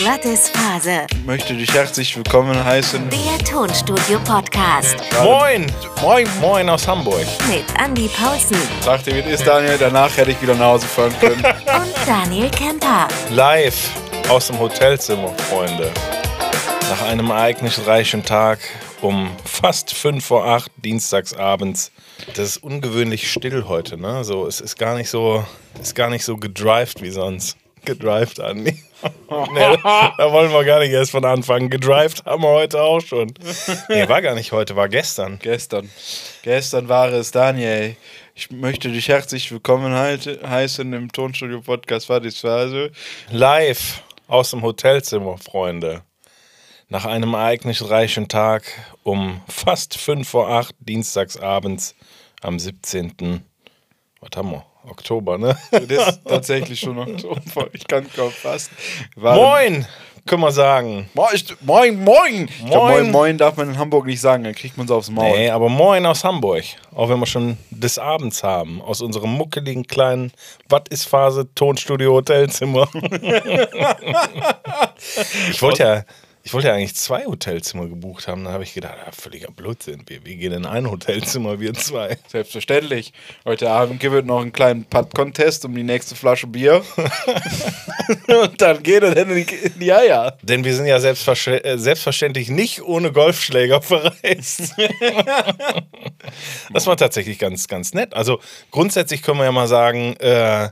Was ist Phase? Ich möchte dich herzlich willkommen heißen. Der Tonstudio-Podcast Moin! Moin, moin aus Hamburg. mit Andy Paulsen Sagte, wie es ist, Daniel. Danach hätte ich wieder nach Hause fahren können. und Daniel Kemper. Live aus dem Hotelzimmer, Freunde. Nach einem ereignisreichen Tag um fast 5 vor 8 dienstagsabends. Das ist ungewöhnlich still heute, ne? So, es ist gar nicht so, ist gar nicht so gedrived wie sonst. Gedrived, Andi. nee, da wollen wir gar nicht erst von anfangen. Gedrived haben wir heute auch schon. Nee, war gar nicht heute, war gestern. Gestern. Gestern war es, Daniel. Ich möchte dich herzlich willkommen heißen im Tonstudio-Podcast. Phase? Live aus dem Hotelzimmer, Freunde. Nach einem ereignisreichen Tag um fast 5 vor 8 dienstagsabends am 17. Was haben wir? Oktober, ne? Das ist tatsächlich schon Oktober. Ich kann kaum fassen. Moin, können wir sagen. Moin, moin, moin. Ich glaub, Moin. moin, darf man in Hamburg nicht sagen, dann kriegt man so aufs Maul. Nee, aber moin aus Hamburg. Auch wenn wir schon des Abends haben. Aus unserem muckeligen kleinen Wat ist Phase Tonstudio Hotelzimmer. ich wollte ja. Ich wollte ja eigentlich zwei Hotelzimmer gebucht haben. Dann habe ich gedacht, ah, völliger Blödsinn. Wir, wir gehen in ein Hotelzimmer, wir zwei. Selbstverständlich. Heute Abend gibt es noch einen kleinen Putt-Contest um die nächste Flasche Bier. Und dann geht er dann in die, in die Eier. Denn wir sind ja selbstversch- äh, selbstverständlich nicht ohne Golfschläger verreist. das war tatsächlich ganz, ganz nett. Also grundsätzlich können wir ja mal sagen, äh,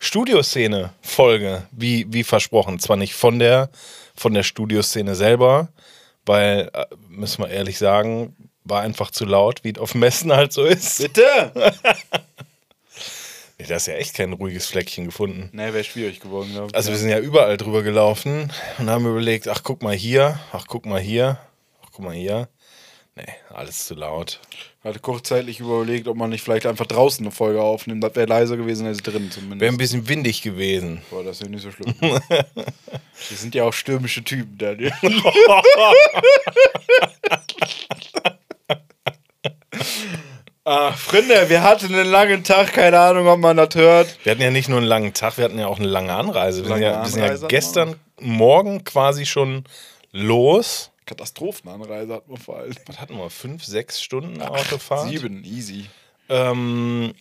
Studioszene-Folge, wie, wie versprochen. Zwar nicht von der, von der Studioszene selber, weil, äh, müssen wir ehrlich sagen, war einfach zu laut, wie es auf Messen halt so ist. Bitte? Nee, Da ist ja echt kein ruhiges Fleckchen gefunden. Ne, wäre schwierig geworden, glaube ich. Also wir sind ja überall drüber gelaufen und haben überlegt, ach guck mal hier, ach guck mal hier, ach guck mal hier. Nee, alles zu laut. hatte kurzzeitig überlegt, ob man nicht vielleicht einfach draußen eine Folge aufnimmt. Das wäre leiser gewesen als drin zumindest. Wäre ein bisschen windig gewesen. Boah, das ist ja nicht so schlimm. Wir sind ja auch stürmische Typen, Daniel. ah, Freunde, wir hatten einen langen Tag, keine Ahnung, ob man das hört. Wir hatten ja nicht nur einen langen Tag, wir hatten ja auch eine lange Anreise. Wir, Lange sind, ja, wir sind ja gestern Morgen quasi schon los. Katastrophenanreise hatten wir vor allem. Was hatten wir? Fünf, sechs Stunden Autofahrt? Sieben, easy. Ähm,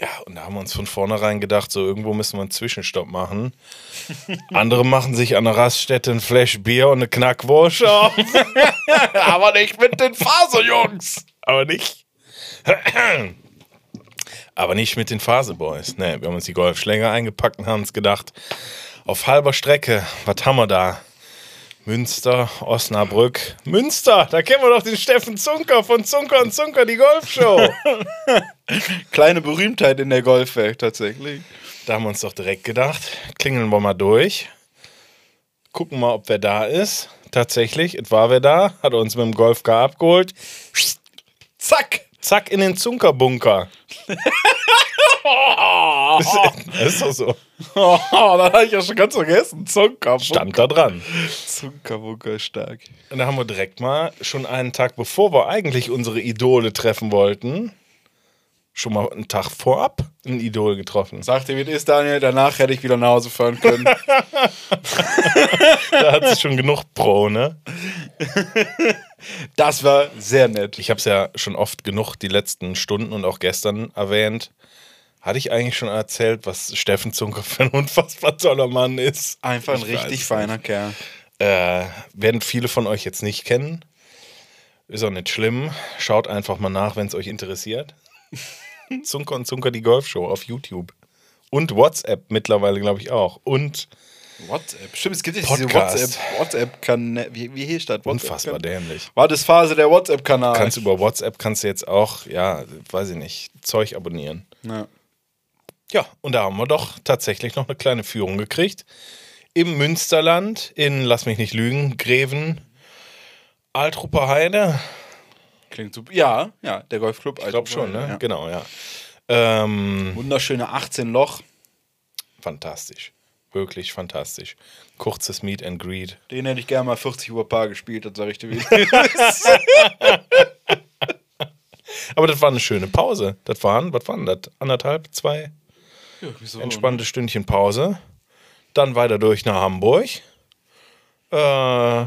ja, und da haben wir uns von vornherein gedacht, so irgendwo müssen wir einen Zwischenstopp machen. Andere machen sich an der Raststätte ein Flash Bier und eine Knackwurst auf. Aber nicht mit den Faserjungs. Aber nicht. Aber nicht mit den Phaseboys. Ne, wir haben uns die Golfschläger eingepackt und haben uns gedacht, auf halber Strecke, was haben wir da? Münster, Osnabrück. Münster, da kennen wir doch den Steffen Zunker von Zunker und Zunker, die Golfshow. Kleine Berühmtheit in der Golfwelt tatsächlich. Da haben wir uns doch direkt gedacht, klingeln wir mal durch. Gucken mal, ob wer da ist. Tatsächlich, es war wer da, hat uns mit dem Golfcar abgeholt. Zack! Zack in den Zunkerbunker. das ist doch so. Oh, da habe ich ja schon ganz vergessen. Zunker. Stand da dran. Zunkerwunker stark. Und da haben wir direkt mal schon einen Tag, bevor wir eigentlich unsere Idole treffen wollten, schon mal einen Tag vorab ein Idol getroffen. Sagte, wie es ist, Daniel. Danach hätte ich wieder nach Hause fahren können. Da hat es schon genug Pro, ne? Das war sehr nett. Ich habe es ja schon oft genug die letzten Stunden und auch gestern erwähnt. Hatte ich eigentlich schon erzählt, was Steffen Zunker für ein unfassbar toller Mann ist? Einfach ein Ich richtig feiner Kerl. Äh, werden viele von euch jetzt nicht kennen. Ist auch nicht schlimm. Schaut einfach mal nach, wenn es euch interessiert. Zunker und Zunker, die Golfshow auf YouTube. Und WhatsApp mittlerweile, glaube ich, auch. Und WhatsApp. Stimmt, es gibt jetzt diese Podcast. WhatsApp. Wie, wie hieß das? WhatsApp unfassbar dämlich. War das Phase der WhatsApp-Kanal? Kannst über WhatsApp kannst du jetzt auch, ja, weiß ich nicht, Zeug abonnieren. Ja. Ja, und da haben wir doch tatsächlich noch eine kleine Führung gekriegt. Im Münsterland, in, lass mich nicht lügen, Greven, Altrupper Heide. Klingt super. Ja, ja, der Golfclub. Ich glaube schon, ne? Ja. Genau, ja. Ähm, Wunderschöne 18 Loch. fantastisch. Wirklich fantastisch. Kurzes Meet and Greet. Den hätte ich gerne mal 40 Uhr Paar gespielt, das sag ich dir wieder. Aber das war eine schöne Pause. Das waren, was waren das? Anderthalb, zwei Ja, entspannte Stündchen Pause. Dann weiter durch nach Hamburg. Äh,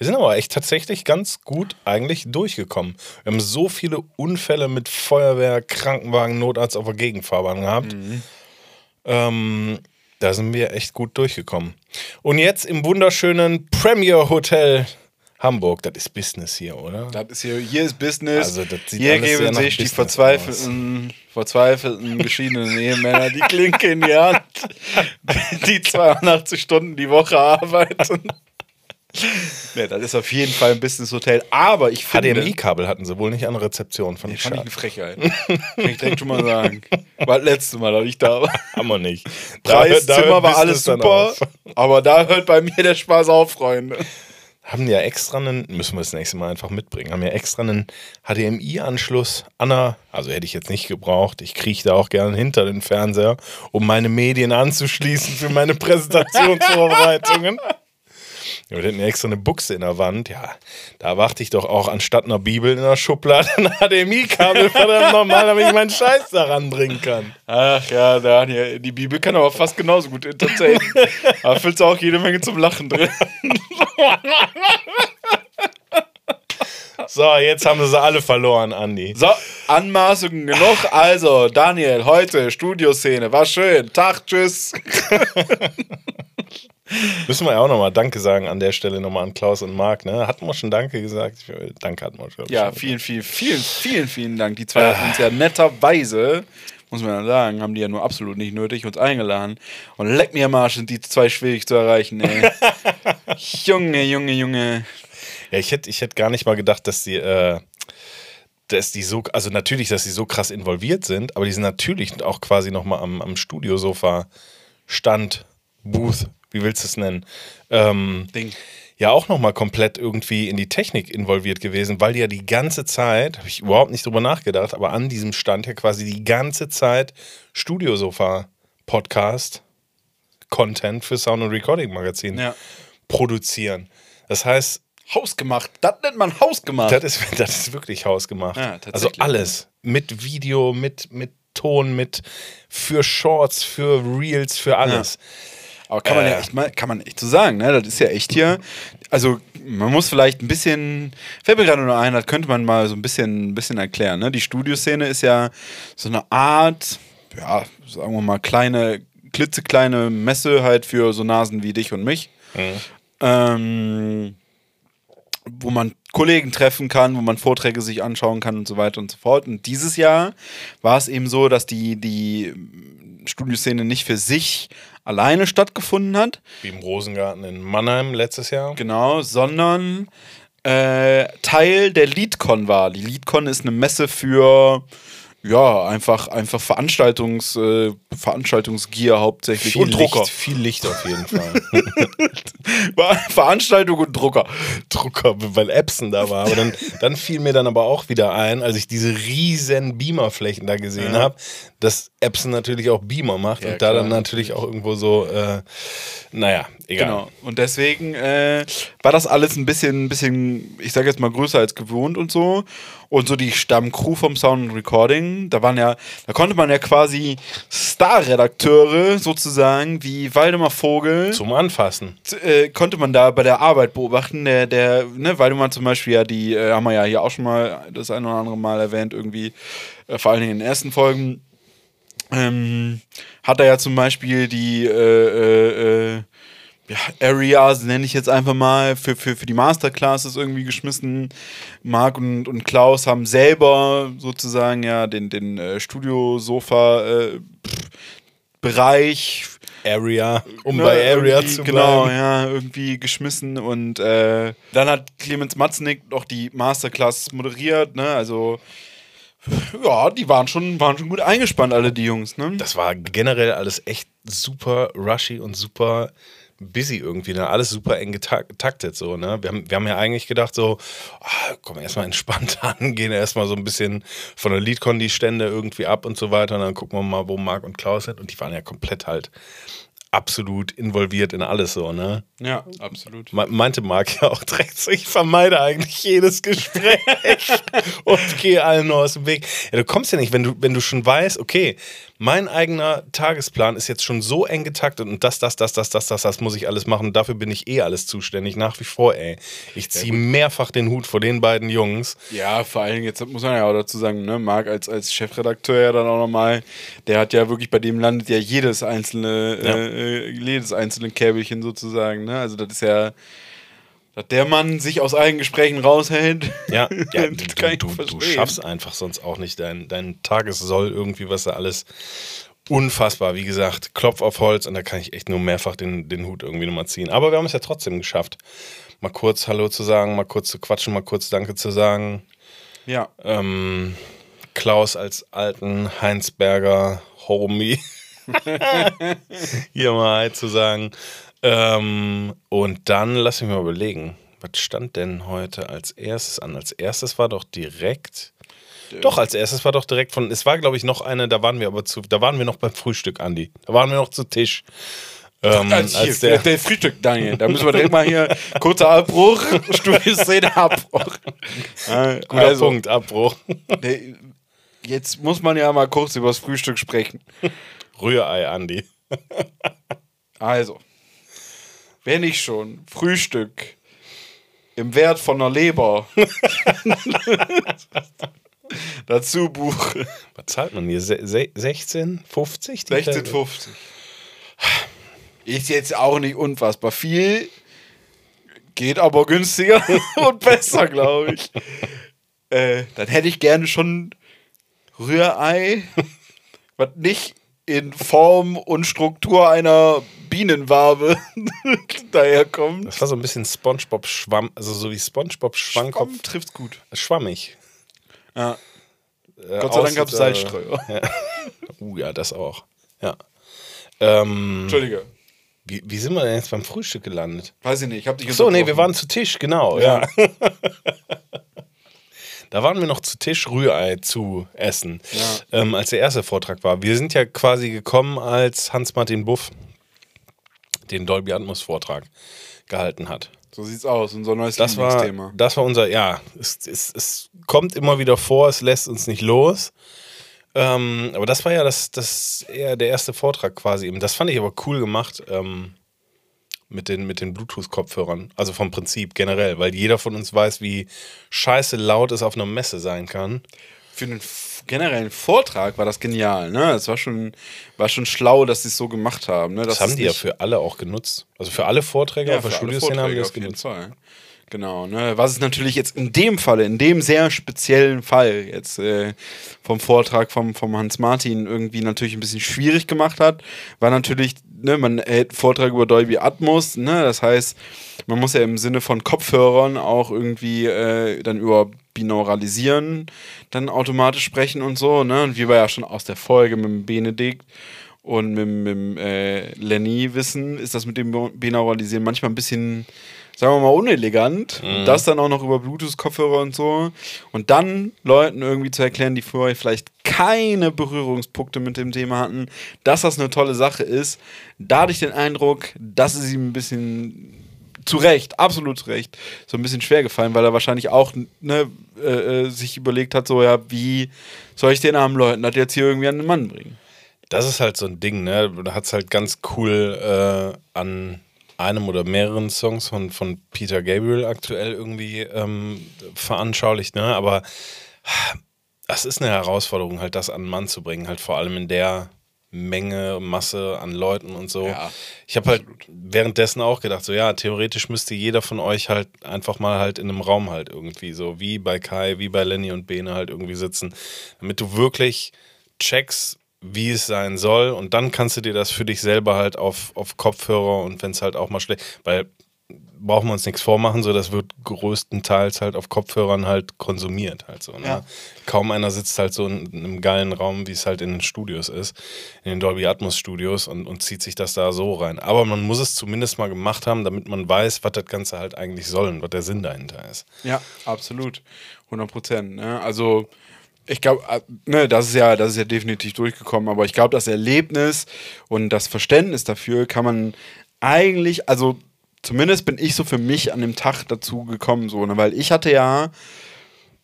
wir sind aber echt tatsächlich ganz gut eigentlich durchgekommen. Wir haben so viele Unfälle mit Feuerwehr, Krankenwagen, Notarzt auf der Gegenfahrbahn gehabt. Ähm, da sind wir echt gut durchgekommen. Und jetzt im wunderschönen Premier Hotel Hamburg. Das ist Business hier, oder? Das ist hier, hier ist Business. Also, das sieht hier geben sich die verzweifelten, verzweifelten geschiedenen Ehemänner die Klinke in die Hand, die 82 Stunden die Woche arbeiten. Ne, das ist auf jeden Fall ein Business-Hotel. Aber ich finde. HDMI-Kabel hatten sie wohl nicht an der Rezeption. Fand ich Fand ich schade. eine Frechheit. Kann ich direkt schon mal sagen. War das letzte Mal, dass ich da war. Haben wir nicht. Da Preis, da Zimmer hört war alles super. Aber da hört bei mir der Spaß auf, Freunde. Haben ja extra einen, müssen wir das nächste Mal einfach mitbringen, haben ja extra einen HDMI-Anschluss an der, also hätte ich jetzt nicht gebraucht, ich kriege da auch gerne hinter den Fernseher, um meine Medien anzuschließen für meine Präsentationsvorbereitungen. Ja, wir hätten ja extra eine Buchse in der Wand. Ja, da erwarte ich doch auch anstatt einer Bibel in der Schublade ein HDMI-Kabel, verdammt nochmal, damit ich meinen Scheiß da ranbringen kann. Ach ja, Daniel, die Bibel kann aber fast genauso gut entertainen. aber fühlst du auch jede Menge zum Lachen drin. So, jetzt haben wir sie alle verloren, Andi. So, Anmaßungen genug. Also, Daniel, heute Studioszene. War schön. Tag, tschüss. Müssen wir ja auch nochmal Danke sagen an der Stelle nochmal an Klaus und Marc, ne? Hatten wir schon Danke gesagt? Ich, danke hatten wir schon. Ja, vielen, vielen, vielen, vielen, vielen Dank. Die zwei hatten uns ja netterweise, muss man ja sagen, haben die ja nur absolut nicht nötig, uns eingeladen. Und leck mir am Arsch, sind die zwei schwierig zu erreichen, ey. Junge, Junge, Junge. Ja, ich hätte ich hätt gar nicht mal gedacht, dass die, äh, dass die so, also natürlich, dass die so krass involviert sind, aber die sind natürlich auch quasi nochmal am, am Studiosofa, Stand, Booth, wie willst du es nennen? Ähm, Ding. ja auch nochmal komplett irgendwie in die Technik involviert gewesen, weil die ja die ganze Zeit, habe ich überhaupt nicht drüber nachgedacht, aber an diesem Stand ja quasi die ganze Zeit Studiosofa-Podcast, Content für Sound- und Recording-Magazin Ja. produzieren. Das heißt, Hausgemacht. Das nennt man hausgemacht. das ist, das ist wirklich hausgemacht. Ja, also alles. Mit Video, mit, mit Ton, mit für Shorts, für Reels, für alles. Aber kann man ja Äh. echt mal, kann man echt so sagen, ne? Das ist ja echt hier. Also, man muss vielleicht ein bisschen, fällt mir gerade nur ein, das könnte man mal so ein bisschen, ein bisschen erklären, ne? Die Studioszene ist ja so eine Art, ja, sagen wir mal, kleine, klitzekleine Messe halt für so Nasen wie dich und mich. Ähm, wo man Kollegen treffen kann, wo man Vorträge sich anschauen kann und so weiter und so fort. Und dieses Jahr war es eben so, dass die, die Studioszene nicht für sich alleine stattgefunden hat, Wie im Rosengarten in Mannheim letztes Jahr. genau, sondern äh, Teil der LeadCon war. Die LeadCon ist eine Messe für ja, einfach, einfach Veranstaltungs, äh, Veranstaltungsgier hauptsächlich Viel und Drucker. Licht, viel Licht auf jeden Fall. Veranstaltung und Drucker. Drucker, weil Epson da war. Aber dann, dann fiel mir dann aber auch wieder ein, als ich diese riesen Beamerflächen da gesehen Ja. habe, dass Epson natürlich auch Beamer macht Ja, und da klar, dann natürlich auch irgendwo so, äh, naja, egal. Genau. Und deswegen äh, war das alles ein bisschen, ein bisschen, ich sage jetzt mal, größer als gewohnt und so. Und so die Stammcrew vom Sound Recording, da waren ja, da konnte man ja quasi Star-Redakteure sozusagen wie Waldemar Vogel. Zum Anfassen. äh, konnte man da bei der Arbeit beobachten, der, der, ne, mal zum Beispiel ja die, äh, haben wir ja hier auch schon mal das ein oder andere Mal erwähnt, irgendwie, äh, vor allen Dingen in den ersten Folgen, ähm, hat er ja zum Beispiel die, äh, äh, äh, ja, Areas, nenne ich jetzt einfach mal, für, für, für die Masterclasses irgendwie geschmissen. Marc und, und Klaus haben selber sozusagen ja den, den äh, Studiosofa äh, Area, um ne, bei Area zu Genau, bleiben. ja, irgendwie geschmissen und äh, dann hat Clemens Matznick noch die Masterclass moderiert, ne, also ja, die waren schon, waren schon gut eingespannt, alle die Jungs, ne? Das war generell alles echt super rushy und super busy irgendwie, ne? Alles super eng getak- getaktet, so, ne? Wir haben, wir haben ja eigentlich gedacht, so, ah, komm erstmal entspannt an, gehen erstmal so ein bisschen von der Leadcon die Stände irgendwie ab und so weiter und dann gucken wir mal, wo Marc und Klaus sind und die waren ja komplett halt absolut involviert in alles so, ne? Ja, absolut. Me- Meinte Marc ja auch direkt ich vermeide eigentlich jedes Gespräch und gehe allen nur aus dem Weg. Ja, du kommst ja nicht, wenn du, wenn du schon weißt, okay, mein eigener Tagesplan ist jetzt schon so eng getaktet und das, das, das, das, das, das, das muss ich alles machen. Dafür bin ich eh alles zuständig, nach wie vor, ey. Ich ziehe mehrfach den Hut vor den beiden Jungs. Ja, vor allen Dingen, jetzt muss man ja auch dazu sagen, ne, Marc als, als Chefredakteur ja dann auch nochmal, der hat ja wirklich, bei dem landet ja jedes einzelne, Ja. äh, jedes einzelne Käbelchen sozusagen, ne? Also das ist ja, dass der Mann sich aus allen Gesprächen raushält. Ja, ja du, Das kann ich du, du schaffst einfach sonst auch nicht dein, dein Tagessoll irgendwie, was da alles unfassbar. Wie gesagt, Klopf auf Holz und da kann ich echt nur mehrfach den, den Hut irgendwie nochmal ziehen. Aber wir haben es ja trotzdem geschafft. Mal kurz Hallo zu sagen, mal kurz zu quatschen, mal kurz Danke zu sagen. Ja. Ähm, Klaus als alten Heinsberger Homie hier mal zu sagen. Ähm, und dann lass mich mal überlegen, was stand denn heute als erstes an? Als erstes war doch direkt. Doch, als erstes war doch direkt von. Es war, glaube ich, noch eine, da waren wir aber zu. Da waren wir noch beim Frühstück, Andi. Da waren wir noch zu Tisch. Ähm, Als, als der, der, der Frühstück, Daniel. Da müssen wir direkt mal hier kurzer Abbruch, Studioszene Abbruch. Äh, guter also, Punkt, Abbruch. der- Jetzt muss man ja mal kurz über das Frühstück sprechen. Rührei, Andi. Also, wenn ich schon Frühstück im Wert von einer Leber dazu buche, Was zahlt man hier? Se se 16, 50? Die 16,50. Ist jetzt auch nicht unfassbar viel, geht aber günstiger und besser, glaube ich. Äh, dann hätte ich gerne schon Rührei, was nicht in Form und Struktur einer Bienenwabe daherkommt. Das war so ein bisschen Spongebob Schwamm, also so wie Spongebob Schwammkopf. Schwamm trifft's gut. Schwammig. Ja. Äh, Gott sei Dank gab es äh, Salzstreuer. Uh, ja, das auch. Ja. Ähm, Entschuldige. wie, wie sind wir denn jetzt beim Frühstück gelandet? Weiß ich nicht, ich hab dich so, nee, wir waren zu Tisch, genau. Ja. da waren wir noch zu Tisch, Rührei zu essen, Ja. ähm, als der erste Vortrag war. Wir sind ja quasi gekommen, als Hans-Martin Buff den Dolby Atmos Vortrag gehalten hat. So sieht's aus, unser neues Das war, Lieblingsthema. das war unser, ja, es, es, es kommt immer wieder vor, es lässt uns nicht los. Ähm, aber das war ja das, das eher der erste Vortrag quasi eben. Das fand ich aber cool gemacht ähm, mit den, mit den Bluetooth-Kopfhörern. Also vom Prinzip generell, weil jeder von uns weiß, wie scheiße laut es auf einer Messe sein kann. Für einen generellen Vortrag war das genial, ne? Es war schon, war schon schlau, dass sie es so gemacht haben. Ne? Das, haben die ja für alle auch genutzt. Also für alle Vorträge Ja, auf der Studioszene haben die das genutzt. Fall. Genau, ne? Was es natürlich jetzt in dem Falle, in dem sehr speziellen Fall jetzt äh, vom Vortrag vom, vom Hans Martin irgendwie natürlich ein bisschen schwierig gemacht hat, war natürlich, ne, man hält Vortrag über Dolby Atmos, ne? Das heißt, man muss ja im Sinne von Kopfhörern auch irgendwie äh, dann über Binauralisieren dann automatisch sprechen und so, ne? Und wie wir ja schon aus der Folge mit Benedikt und mit, mit äh, Lenny wissen, ist das mit dem Binauralisieren manchmal ein bisschen, sagen wir mal, unelegant. Und das dann auch noch über Bluetooth-Kopfhörer und so. Und dann Leuten irgendwie zu erklären, die vorher vielleicht keine Berührungspunkte mit dem Thema hatten, dass das eine tolle Sache ist. Da hatte ich den Eindruck, dass es ihm ein bisschen zu Recht, absolut zu Recht, so ein bisschen schwer gefallen, weil er wahrscheinlich auch ne, äh, äh, sich überlegt hat, so ja, wie soll ich den armen Leuten das jetzt hier irgendwie an den Mann bringen? Das ist halt so ein Ding, ne? Da hat es halt ganz cool äh, an einem oder mehreren Songs von, von Peter Gabriel aktuell irgendwie ähm, veranschaulicht, ne? Aber das ist eine Herausforderung, halt das an den Mann zu bringen, halt vor allem in der Menge, Masse an Leuten und so. Ja, ich habe halt währenddessen auch gedacht, so ja, theoretisch müsste jeder von euch halt einfach mal halt in einem Raum halt irgendwie so, wie bei Kai, wie bei Lenny und Bene halt irgendwie sitzen, damit du wirklich checkst, wie es sein soll und dann kannst du dir das für dich selber halt auf, auf Kopfhörer und wenn es halt auch mal schlecht, weil brauchen wir uns nichts vormachen, so das wird größtenteils halt auf Kopfhörern halt konsumiert halt so. Ne? Ja. Kaum einer sitzt halt so in einem geilen Raum, wie es halt in den Studios ist, in den Dolby Atmos Studios und, und zieht sich das da so rein. Aber man muss es zumindest mal gemacht haben, damit man weiß, was das Ganze halt eigentlich soll und was der Sinn dahinter ist. Ja, absolut. 100 Prozent. Ne? Also, ich glaube, ne, das ist ja, das ist ja definitiv durchgekommen, aber ich glaube, das Erlebnis und das Verständnis dafür kann man eigentlich, also zumindest bin ich so für mich an dem Tag dazu gekommen, so, ne, weil ich hatte ja,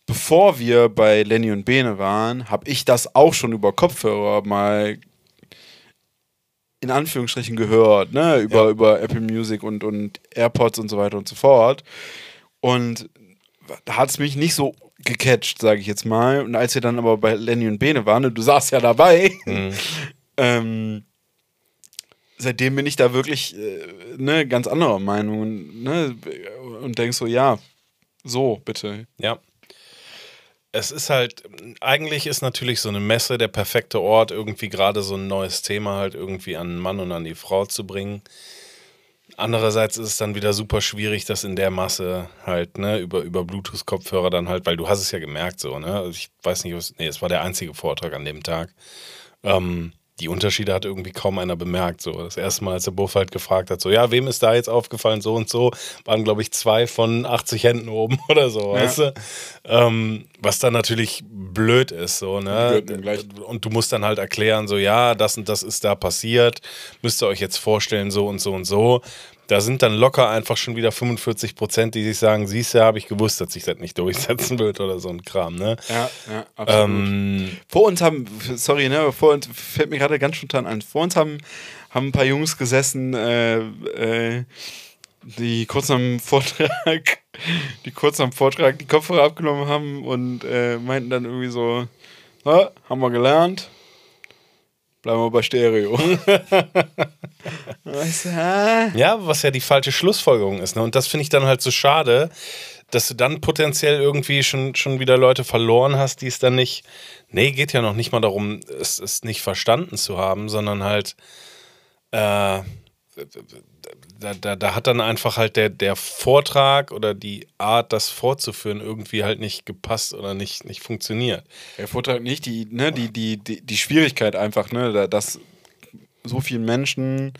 bevor wir bei Lenny und Bene waren, habe ich das auch schon über Kopfhörer mal in Anführungsstrichen gehört, ne, über, Ja. über Apple Music und, und AirPods und so weiter und so fort. Und da hat es mich nicht so gecatcht, sage ich jetzt mal. Und als wir dann aber bei Lenny und Bene waren, und du saßt ja dabei, ähm, seitdem bin ich da wirklich äh, ne, ganz anderer Meinung. Und, ne, und denkst so, ja, so, bitte. Ja. Es ist halt, eigentlich ist natürlich so eine Messe der perfekte Ort, irgendwie gerade so ein neues Thema halt irgendwie an den Mann und an die Frau zu bringen. Andererseits ist es dann wieder super schwierig, das in der Masse halt, ne, über, über Bluetooth-Kopfhörer dann halt, weil du hast es ja gemerkt so, ne? Also ich weiß nicht, was, nee, es war der einzige Vortrag an dem Tag. Ähm, die Unterschiede hat irgendwie kaum einer bemerkt. So. Das erste Mal, als der Buff halt gefragt hat, so, ja, wem ist da jetzt aufgefallen, so und so, waren, glaube ich, zwei von 80 Händen oben oder so, weißt du? Ähm, was dann natürlich blöd ist, so, ne? Und du musst dann halt erklären, so, ja, das und das ist da passiert, müsst ihr euch jetzt vorstellen, so und so und so. Da sind dann locker einfach schon wieder 45 Prozent, die sich sagen, siehst du, habe ich gewusst, dass sich das nicht durchsetzen wird oder so ein Kram, ne? Ja, ja, absolut. Ähm, Vor uns haben, sorry, ne, aber vor uns fällt mir gerade ganz spontan ein, vor uns haben, haben ein paar Jungs gesessen, äh, äh, die kurz am Vortrag, die kurz am Vortrag die Kopfhörer abgenommen haben und äh, meinten dann irgendwie so, "Na, haben wir gelernt, bleiben wir bei Stereo. weißt du, hä? Ja, was ja die falsche Schlussfolgerung ist. Ne? Und das finde ich dann halt so schade, dass du dann potenziell irgendwie schon, schon wieder Leute verloren hast, die es dann nicht. Nee, geht ja noch nicht mal darum, es, es nicht verstanden zu haben, sondern halt. Äh, da, da, da hat dann einfach halt der, der Vortrag oder die Art, das vorzuführen, irgendwie halt nicht gepasst oder nicht, nicht funktioniert. Der Vortrag nicht, die, ne, die, die, die, die Schwierigkeit einfach, ne, da- dass so vielen Menschen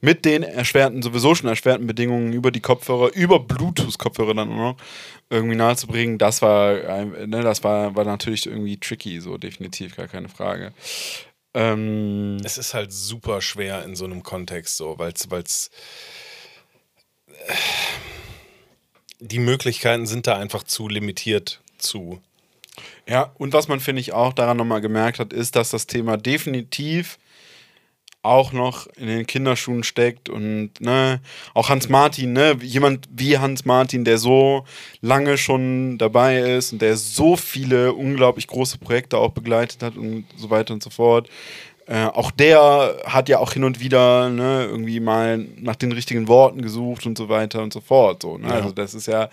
mit den erschwerten, sowieso schon erschwerten Bedingungen über die Kopfhörer, über Bluetooth-Kopfhörer dann auch noch irgendwie nahezubringen, das war, ne, das war, war natürlich irgendwie tricky, so definitiv, gar keine Frage. Ähm, Es ist halt super schwer in so einem Kontext so, weil es die Möglichkeiten sind da einfach zu limitiert zu. Ja, und was man, finde ich, auch daran nochmal gemerkt hat, ist, dass das Thema definitiv auch noch in den Kinderschuhen steckt und ne, auch Hans Martin, ne, jemand wie Hans Martin, der so lange schon dabei ist und der so viele unglaublich große Projekte auch begleitet hat und so weiter und so fort. Äh, auch der hat ja auch hin und wieder ne, irgendwie mal nach den richtigen Worten gesucht und so weiter und so fort. So, ne? Ja. Also das ist ja,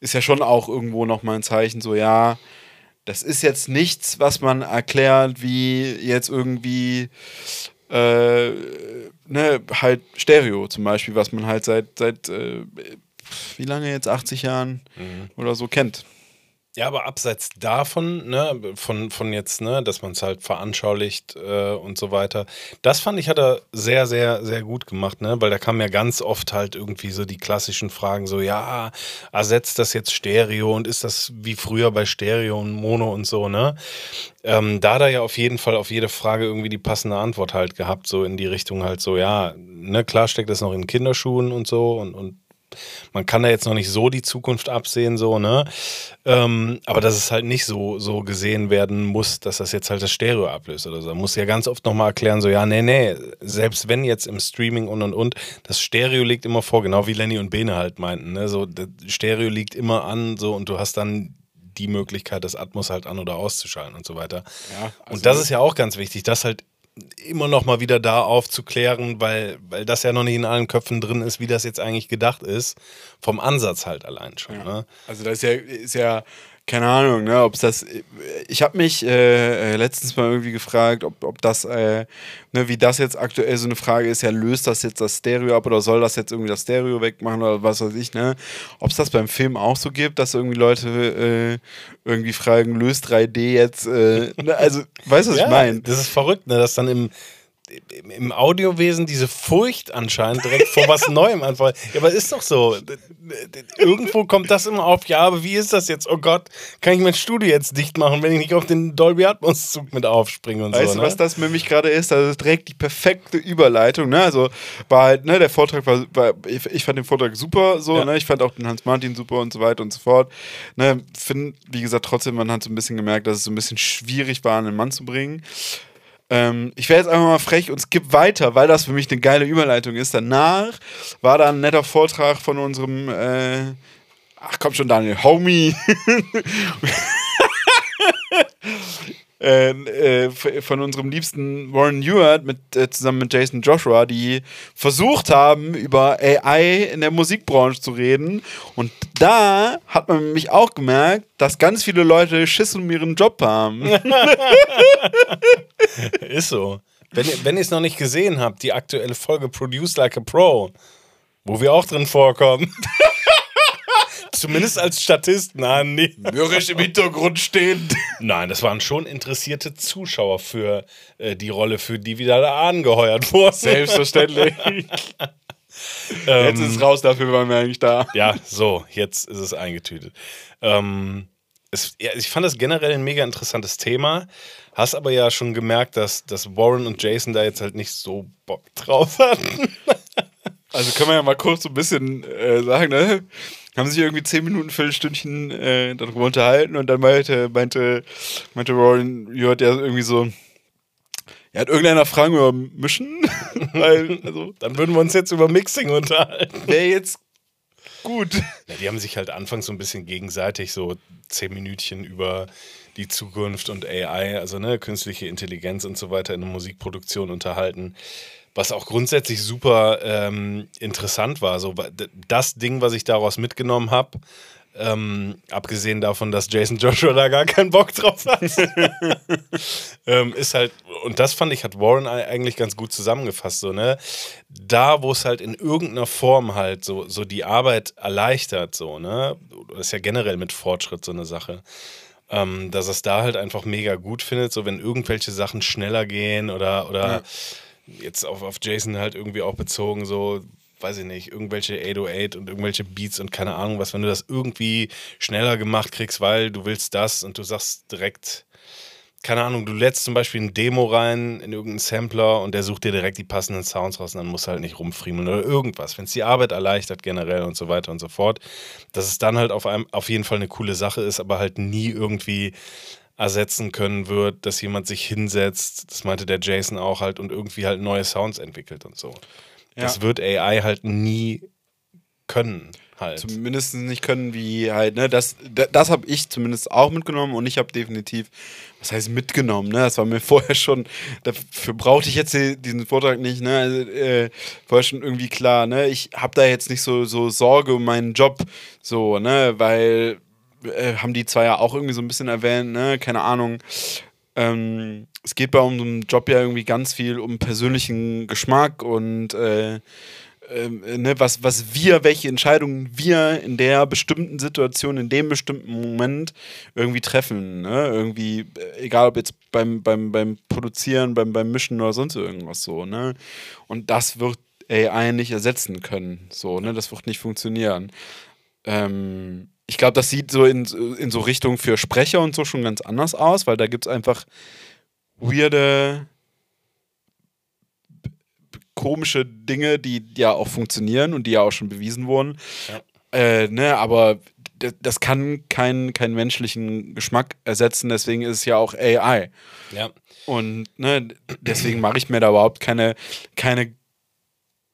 ist ja schon auch irgendwo nochmal ein Zeichen, so ja, das ist jetzt nichts, was man erklärt, wie jetzt irgendwie äh, ne, halt Stereo zum Beispiel, was man halt seit, seit äh, wie lange jetzt, 80 Jahren oder so kennt. Ja, aber abseits davon, ne, von, von jetzt, ne, dass man es halt veranschaulicht äh, und so weiter, das fand ich, hat er sehr, sehr, sehr gut gemacht, ne? Weil da kamen ja ganz oft halt irgendwie so die klassischen Fragen, so, ja, ersetzt das jetzt Stereo und ist das wie früher bei Stereo und Mono und so, ne? Ähm, da hat er ja auf jeden Fall auf jede Frage irgendwie die passende Antwort halt gehabt, so in die Richtung halt so, ja, ne, klar steckt das noch in Kinderschuhen und so und, und man kann da jetzt noch nicht so die Zukunft absehen, so, ne? Ähm, aber dass es halt nicht so, so gesehen werden muss, dass das jetzt halt das Stereo ablöst oder so. Man muss ja ganz oft nochmal erklären, so, ja, nee, nee, selbst wenn jetzt im Streaming und und und, das Stereo liegt immer vor, genau wie Lenny und Bene halt meinten, ne? So, das Stereo liegt immer an, so, und du hast dann die Möglichkeit, das Atmos halt an- oder auszuschalten und so weiter. Ja, also- und das ist ja auch ganz wichtig, das halt immer noch mal wieder da aufzuklären, weil, weil das ja noch nicht in allen Köpfen drin ist, wie das jetzt eigentlich gedacht ist. Vom Ansatz halt allein schon. Ne? Also das ist ja, ist ja keine Ahnung, ne, ob es das. Ich habe mich äh, äh, letztens mal irgendwie gefragt, ob, ob das, äh, ne, wie das jetzt aktuell so eine Frage ist, ja, löst das jetzt das Stereo ab oder soll das jetzt irgendwie das Stereo wegmachen oder was weiß ich, ne? Ob es das beim Film auch so gibt, dass irgendwie Leute äh, irgendwie fragen, löst 3D jetzt, äh, ne, also, weißt du, was ich meine? Das ist verrückt, ne? dass dann im im- Audiowesen diese Furcht anscheinend direkt vor was Neuem anfangen. Ja, aber ist doch so. Irgendwo kommt das immer auf, ja, aber wie ist das jetzt? Oh Gott, kann ich mein Studio jetzt dicht machen, wenn ich nicht auf den Dolby Atmos Zug mit aufspringe und Weißt so. du, ne? was das für mich gerade ist? Also direkt die perfekte Überleitung. Ne? Also war halt, ne, der Vortrag war, war ich, ich fand den Vortrag super, so, Ja. ne? Ich fand auch den Hans Martin super und so weiter und so fort. Ne, find, wie gesagt, trotzdem, man hat so ein bisschen gemerkt, dass es so ein bisschen schwierig war, einen Mann zu bringen. Ähm, ich wäre jetzt einfach mal frech und skip weiter, weil das für mich eine geile Überleitung ist. Danach war da ein netter Vortrag von unserem, äh, ach komm schon, Daniel, Homie. äh, äh, von unserem liebsten Warren Ewart mit, äh, zusammen mit Jason Joshua, die versucht haben, über AI in der Musikbranche zu reden. Und da hat man mich auch gemerkt, dass ganz viele Leute Schiss um ihren Job haben. Ist so. Wenn, ihr- wenn ihr es noch nicht gesehen habt, die aktuelle Folge Produce Like a Pro, wo wir auch drin vorkommen. Zumindest als Statisten, ah, nee. Mürrisch im Hintergrund stehend. Nein, das waren schon interessierte Zuschauer für äh, die Rolle, für die wir da angeheuert wurden. Selbstverständlich. Jetzt ist es raus, dafür waren wir eigentlich da. Ja, so, jetzt ist es eingetütet. Ähm, es, ja, ich fand das generell ein mega interessantes Thema. Hast aber ja schon gemerkt, dass, dass Warren und Jason da jetzt halt nicht so Bock drauf hatten. Also können wir ja mal kurz so ein bisschen äh, sagen, ne? Haben sich irgendwie zehn Minuten, Viertelstündchen äh, darüber unterhalten und dann meinte, meinte, meinte Rowan, Ewart ja irgendwie so, ja, hat irgendeiner Fragen über Mischen? Weil, also, Dann würden wir uns jetzt über Mixing unterhalten. wäre jetzt gut. Ja, die haben sich halt anfangs so ein bisschen gegenseitig so zehn Minütchen über die Zukunft und AI, also ne, künstliche Intelligenz und so weiter in der Musikproduktion unterhalten. Was auch grundsätzlich super ähm, interessant war. So das Ding, was ich daraus mitgenommen habe, ähm, abgesehen davon, dass Jason Joshua da gar keinen Bock drauf hat, ähm, ist halt, und das fand ich, hat Warren ei- eigentlich ganz gut zusammengefasst, so, ne? Da, wo es halt in irgendeiner Form halt so, so die Arbeit erleichtert, so, ne? Das ist ja generell mit Fortschritt so eine Sache. Ähm, dass es da halt einfach mega gut findet, so wenn irgendwelche Sachen schneller gehen oder, oder jetzt auf, auf Jason halt irgendwie auch bezogen, so, weiß ich nicht, irgendwelche 808 und irgendwelche Beats und keine Ahnung was, wenn du das irgendwie schneller gemacht kriegst, weil du willst das und du sagst direkt, keine Ahnung, du lädst zum Beispiel ein Demo rein in irgendeinen Sampler und der sucht dir direkt die passenden Sounds raus und dann musst du halt nicht rumfriemeln oder irgendwas. Wenn es die Arbeit erleichtert generell und so weiter und so fort, dass es dann halt auf, einem, auf jeden Fall eine coole Sache ist, aber halt nie irgendwie ersetzen können wird, dass jemand sich hinsetzt, das meinte der Jason auch halt, und irgendwie halt neue Sounds entwickelt und so. Das Ja. wird AI halt nie können halt. Zumindest nicht können wie halt, ne, das, das, das habe ich zumindest auch mitgenommen und ich habe definitiv, was heißt mitgenommen, ne, das war mir vorher schon, dafür brauchte ich jetzt die- diesen Vortrag nicht, ne, also, äh, vorher schon irgendwie klar, ne, ich habe da jetzt nicht so, so Sorge um meinen Job, so, ne, weil, äh, haben die zwar ja auch irgendwie so ein bisschen erwähnt, ne, keine Ahnung, ähm, es geht bei unserem Job ja irgendwie ganz viel um persönlichen Geschmack und äh, ähm, ne, was, was wir, welche Entscheidungen wir in der bestimmten Situation, in dem bestimmten Moment irgendwie treffen. Ne? Irgendwie, äh, egal ob jetzt beim, beim, beim Produzieren, beim, beim Mischen oder sonst irgendwas so. Ne? Und das wird AI nicht ersetzen können. So, ne? Das wird nicht funktionieren. Ähm, ich glaube, das sieht so in, in so Richtung für Sprecher und so schon ganz anders aus, weil da gibt es einfach weirde komische Dinge, die ja auch funktionieren und die ja auch schon bewiesen wurden. Äh, ne, aber das kann keinen keinen menschlichen Geschmack ersetzen, deswegen ist es ja auch AI. Ja. Und ne, deswegen mache ich mir da überhaupt keine, keine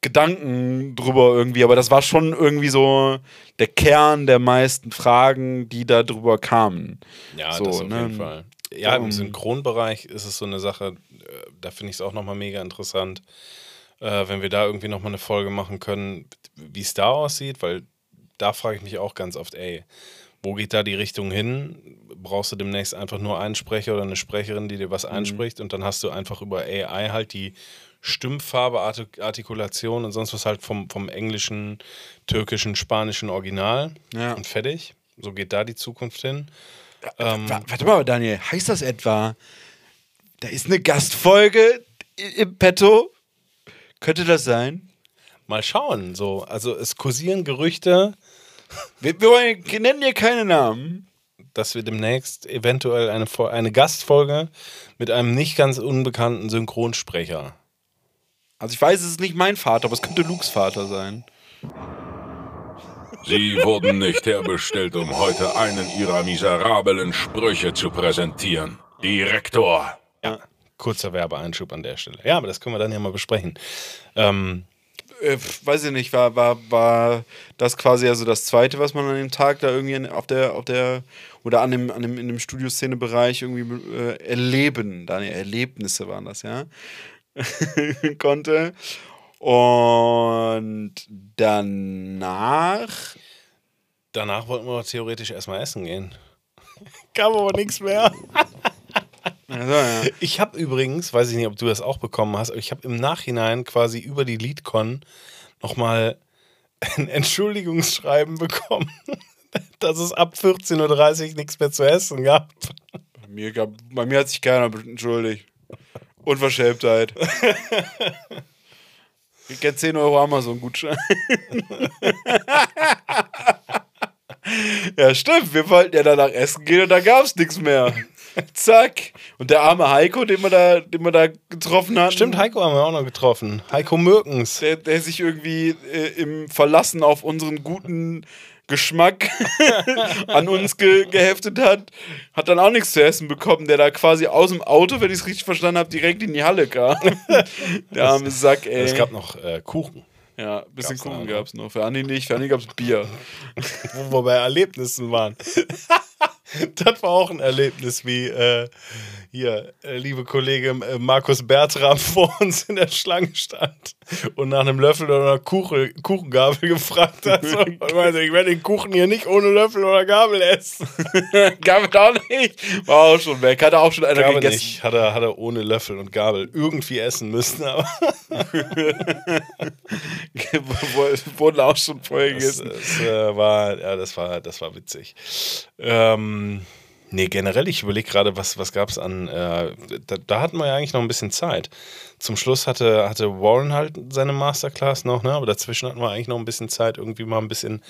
Gedanken drüber irgendwie, aber das war schon irgendwie so der Kern der meisten Fragen, die da drüber kamen. Ja, So, das auf ne? jeden Fall. Ja, im Um, Synchronbereich ist es so eine Sache, äh, da finde ich es auch nochmal mega interessant, äh, wenn wir da irgendwie nochmal eine Folge machen können, wie es da aussieht, weil da frage ich mich auch ganz oft, ey, wo geht da die Richtung hin? Brauchst du demnächst einfach nur einen Sprecher oder eine Sprecherin, die dir was Mhm. einspricht und dann hast du einfach über AI halt die Stimmfarbe, Artik Artikulation und sonst was halt vom, vom englischen, türkischen, spanischen Original Ja. und fertig. So geht da die Zukunft hin. Ähm, Wa- Warte mal, Daniel, heißt das etwa, da ist eine Gastfolge im Petto? Könnte das sein? Mal schauen. So, also es kursieren Gerüchte, Wir, wir wollen, nennen hier keine Namen. dass wir demnächst eventuell eine, eine Gastfolge mit einem nicht ganz unbekannten Synchronsprecher. Also ich weiß, es ist nicht mein Vater, aber es könnte Lukes Vater sein. Sie wurden nicht herbestellt, um heute einen ihrer miserablen Sprüche zu präsentieren. Direktor. Ja. Kurzer Werbeeinschub an der Stelle. Ja, aber das können wir dann ja mal besprechen. Ähm, Äh, weiß ich nicht, war, war, war das quasi also das zweite, was man an dem Tag da irgendwie in- auf der, auf der, oder an dem, an dem, in dem Studioszenebereich irgendwie äh, erleben, deine Erlebnisse waren das, ja, konnte. Und danach, danach wollten wir theoretisch erstmal essen gehen. Kam aber nichts mehr. also, ja. Ich habe übrigens, weiß ich nicht, ob du das auch bekommen hast, aber ich habe im Nachhinein quasi über die Leadcon nochmal ein Entschuldigungsschreiben bekommen, dass es ab 14.30 Uhr nichts mehr zu essen gab. bei, mir gab, bei mir hat sich keiner entschuldigt. Unverschämtheit. Ich kenne 10 Euro Amazon-Gutschein. ja, stimmt. Wir wollten ja danach essen gehen und da gab es nichts mehr. Zack. Und der arme Heiko, den wir da, den wir da getroffen hatten. Stimmt, Heiko haben wir auch noch getroffen. Heiko Mürkens. Der, der sich irgendwie äh, im Verlassen auf unseren guten Geschmack an uns ge geheftet hat, hat dann auch nichts zu essen bekommen, der da quasi aus dem Auto, wenn ich es richtig verstanden habe, direkt in die Halle kam. der arme Sack, ey. Es gab noch äh, Kuchen, ja, ein bisschen Gab's Kuchen gab es noch. Für Andi nicht, für Andi gab es Bier. wo wir bei Erlebnissen waren. das war auch ein Erlebnis, wie äh, hier, äh, liebe Kollege äh, Markus Bertram vor uns in der Schlange stand und nach einem Löffel oder einer Kuchen, Kuchengabel gefragt hat. So, und meinte, ich werde den Kuchen hier nicht ohne Löffel oder Gabel essen. gab es auch nicht. War auch schon weg. Hatte auch schon einer Gabel gegessen. nicht. Hat er, hat er ohne Löffel und Gabel irgendwie essen müssen, aber Wurden auch schon vorher das, gegessen. das äh, war, ja, das war, das war witzig. Ähm, nee, generell, ich überlege gerade, was, was gab es an, äh, da, da hatten wir ja eigentlich noch ein bisschen Zeit. Zum Schluss hatte, hatte Warren halt seine Masterclass noch, ne? aber dazwischen hatten wir eigentlich noch ein bisschen Zeit, irgendwie mal ein bisschen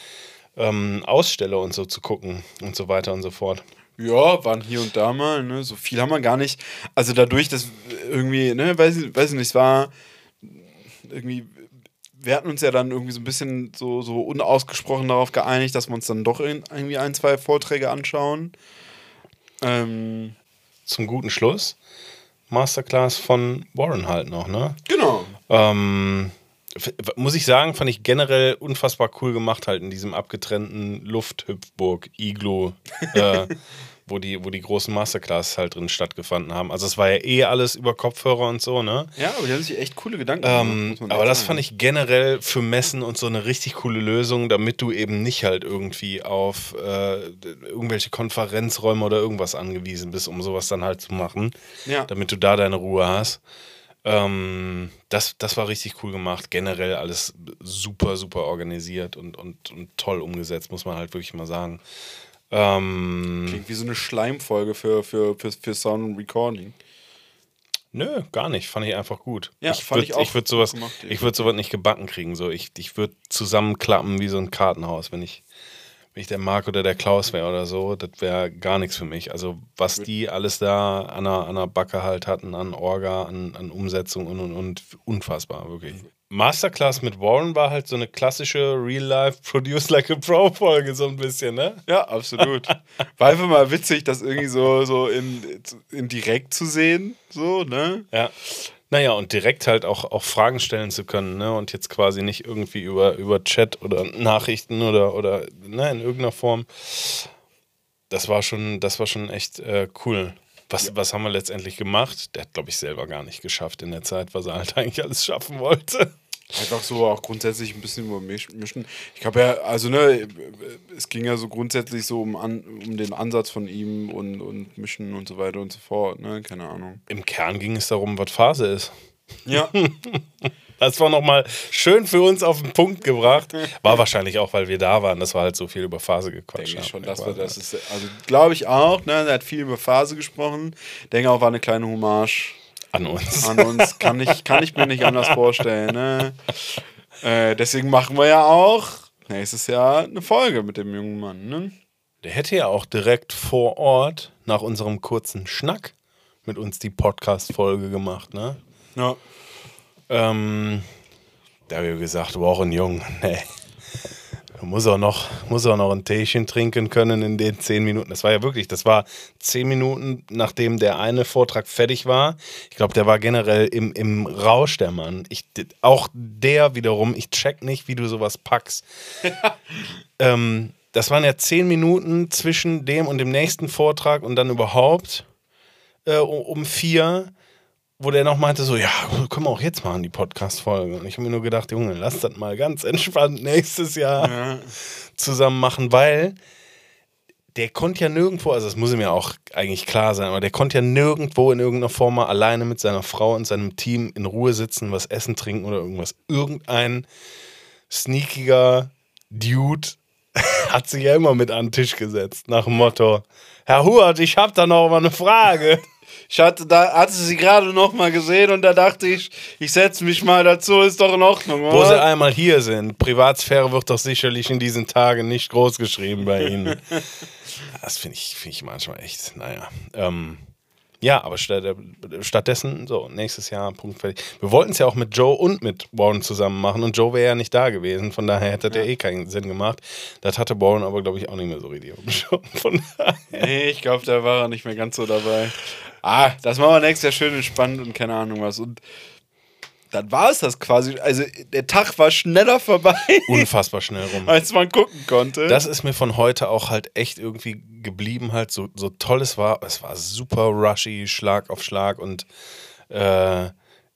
ähm, Aussteller und so zu gucken und so weiter und so fort. Ja, waren hier und da mal, ne? So viel haben wir gar nicht. Also dadurch, dass irgendwie, ne, weiß ich, weiß ich nicht, es war irgendwie, wir hatten uns ja dann irgendwie so ein bisschen so, so unausgesprochen darauf geeinigt, dass wir uns dann doch irgendwie ein, zwei Vorträge anschauen. Ähm, Zum guten Schluss Masterclass von Warren halt noch, ne? genau. Ähm, muss ich sagen, fand ich generell unfassbar cool gemacht, halt in diesem abgetrennten Lufthüpfburg, Iglo, äh, wo, die, wo die großen Masterclasses halt drin stattgefunden haben. Also es war ja eh alles über Kopfhörer und so, ne? Ja, aber die haben sich echt coole Gedanken gemacht. Ähm, man aber das sagen. fand ich generell für Messen und so eine richtig coole Lösung, damit du eben nicht halt irgendwie auf äh, irgendwelche Konferenzräume oder irgendwas angewiesen bist, um sowas dann halt zu machen, Ja. damit du da deine Ruhe hast. Ähm, das, das war richtig cool gemacht. Generell alles super, super organisiert und, und, und toll umgesetzt, muss man halt wirklich mal sagen. Ähm, Klingt wie so eine Schleimfolge für, für, für, für Sound und Recording. Nö, gar nicht. Fand ich einfach gut. Ja, ich fand würd, ich auch Ich würde sowas, gut gemacht, ich würd sowas nicht gebacken kriegen. So. Ich, ich würde zusammenklappen wie so ein Kartenhaus, wenn ich, wenn ich der Marc oder der Klaus wäre oder so. Das wäre gar nichts für mich. Also, was die alles da an der, an der Backe halt hatten, an Orga, an, an Umsetzung und, und, und unfassbar, wirklich. Masterclass mit Warren war halt so eine klassische Real-Life Produce Like a Pro-Folge, so ein bisschen, ne? Ja, absolut. War einfach mal witzig, das irgendwie so, so in, in direkt zu sehen. So, ne? Ja. Naja, und direkt halt auch, auch Fragen stellen zu können, ne? Und jetzt quasi nicht irgendwie über, über Chat oder Nachrichten oder, oder ne, in irgendeiner Form. Das war schon, das war schon echt äh, cool. Was, was haben wir letztendlich gemacht? Der hat, glaube ich, selber gar nicht geschafft in der Zeit, was er halt eigentlich alles schaffen wollte. Einfach so auch grundsätzlich ein bisschen über mischen. Ich habe ja, also ne, es ging ja so grundsätzlich so um, an, um den Ansatz von ihm und, und Mischen und so weiter und so fort, ne? Keine Ahnung. Im Kern ging es darum, was Phase ist. Ja. Das war nochmal schön für uns auf den Punkt gebracht. War wahrscheinlich auch, weil wir da waren, dass wir halt so viel über Phase gequatscht Denke ich haben. schon, dass wir das ist, also glaube ich auch, ne? Er hat viel über Phase gesprochen. Denke auch, war eine kleine Hommage An uns. an uns. Kann ich, kann ich mir nicht anders vorstellen. Ne? Äh, deswegen machen wir ja auch nächstes Jahr eine Folge mit dem jungen Mann. Ne? Der hätte ja auch direkt vor Ort nach unserem kurzen Schnack mit uns die Podcast-Folge gemacht, ne? Ja. Ähm, da habe ich gesagt, wow, ein Jung, nee. Du musst auch noch, muss auch noch ein Teechen trinken können in den zehn Minuten. Das war ja wirklich, das war zehn Minuten, nachdem der eine Vortrag fertig war. Ich glaube, der war generell im, im Rausch, der Mann. Ich, auch der wiederum, ich check nicht, wie du sowas packst. ähm, das waren ja zehn Minuten zwischen dem und dem nächsten Vortrag und dann überhaupt äh, um vier wo der noch meinte, so, ja, können wir auch jetzt machen, die Podcast-Folge. Und ich habe mir nur gedacht, Junge, lass das mal ganz entspannt nächstes Jahr zusammen machen, weil der konnte ja nirgendwo, also das muss ihm ja auch eigentlich klar sein, aber der konnte ja nirgendwo in irgendeiner Form mal alleine mit seiner Frau und seinem Team in Ruhe sitzen, was essen, trinken oder irgendwas. Irgendein sneakiger Dude hat sich ja immer mit an den Tisch gesetzt, nach dem Motto, Herr Hurt, ich habe da noch mal eine Frage. Ich hatte, da, hatte sie gerade noch mal gesehen und da dachte ich, ich setze mich mal dazu, ist doch in Ordnung, Wo sie oder? einmal hier sind. Privatsphäre wird doch sicherlich in diesen Tagen nicht groß geschrieben bei Ihnen. Das finde ich, find ich manchmal echt, naja. Ähm, ja, aber statt, stattdessen, so, nächstes Jahr, Punkt fertig. Wir wollten es ja auch mit Joe und mit Warren zusammen machen und Joe wäre ja nicht da gewesen, von daher hätte der eh keinen Sinn gemacht. Das hatte Warren aber, glaube ich, auch nicht mehr so richtig auf dem Schirm. Nee, ich glaube, da war er nicht mehr ganz so dabei. Ah, das machen wir nächstes Jahr schön entspannt und keine Ahnung was. Und dann war es das quasi. Also der Tag war schneller vorbei, Unfassbar schnell rum. als man gucken konnte. Das ist mir von heute auch halt echt irgendwie geblieben, halt so, so toll es war. Es war super rushy, Schlag auf Schlag und äh,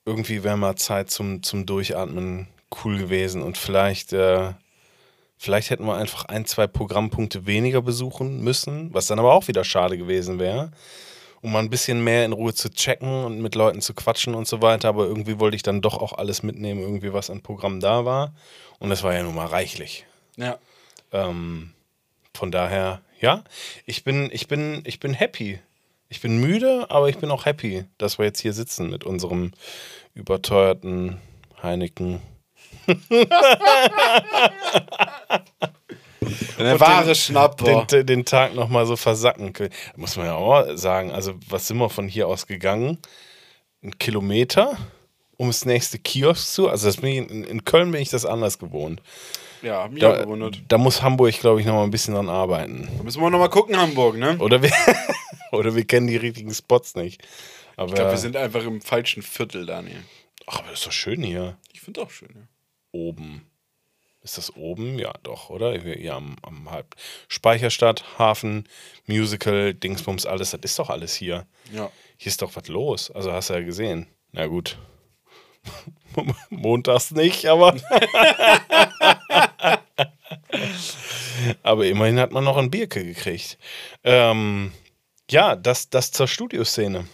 irgendwie wäre mal Zeit zum, zum Durchatmen cool gewesen und vielleicht, äh, vielleicht hätten wir einfach ein, zwei Programmpunkte weniger besuchen müssen, was dann aber auch wieder schade gewesen wäre. Um mal ein bisschen mehr in Ruhe zu checken und mit Leuten zu quatschen und so weiter. Aber irgendwie wollte ich dann doch auch alles mitnehmen, irgendwie was an Programm da war. Und es war ja nun mal reichlich. ja. Ähm, von daher, ja, ich bin, ich bin, ich bin happy. Ich bin müde, aber ich bin auch happy, dass wir jetzt hier sitzen mit unserem überteuerten Heineken. Der wahre Schnapper. Den, den Tag nochmal so versacken können. Muss man ja auch sagen, also was sind wir von hier aus gegangen? Ein Kilometer, um das nächste Kiosk zu. Also das bin ich, in, in Köln bin ich das anders gewohnt. Ja, hab mich auch Da, gewundert. da muss Hamburg, glaube ich, nochmal ein bisschen dran arbeiten. Da müssen wir noch mal gucken, Hamburg, ne? Oder wir, oder wir kennen die richtigen Spots nicht. Aber, Ich glaube, wir sind einfach im falschen Viertel, Daniel. ach, aber das ist doch schön hier. Ich finde auch schön, ja. Oben. Ist das oben? Ja, doch, oder? Hier, hier am, am Halb. Speicherstadt, Hafen, Musical, Dingsbums, alles. Das ist doch alles hier. Ja. Hier ist doch was los. Also hast du ja gesehen. Na gut. Montags nicht, aber. aber immerhin hat man noch ein Bierke gekriegt. Ähm, ja, das, das zur Studioszene.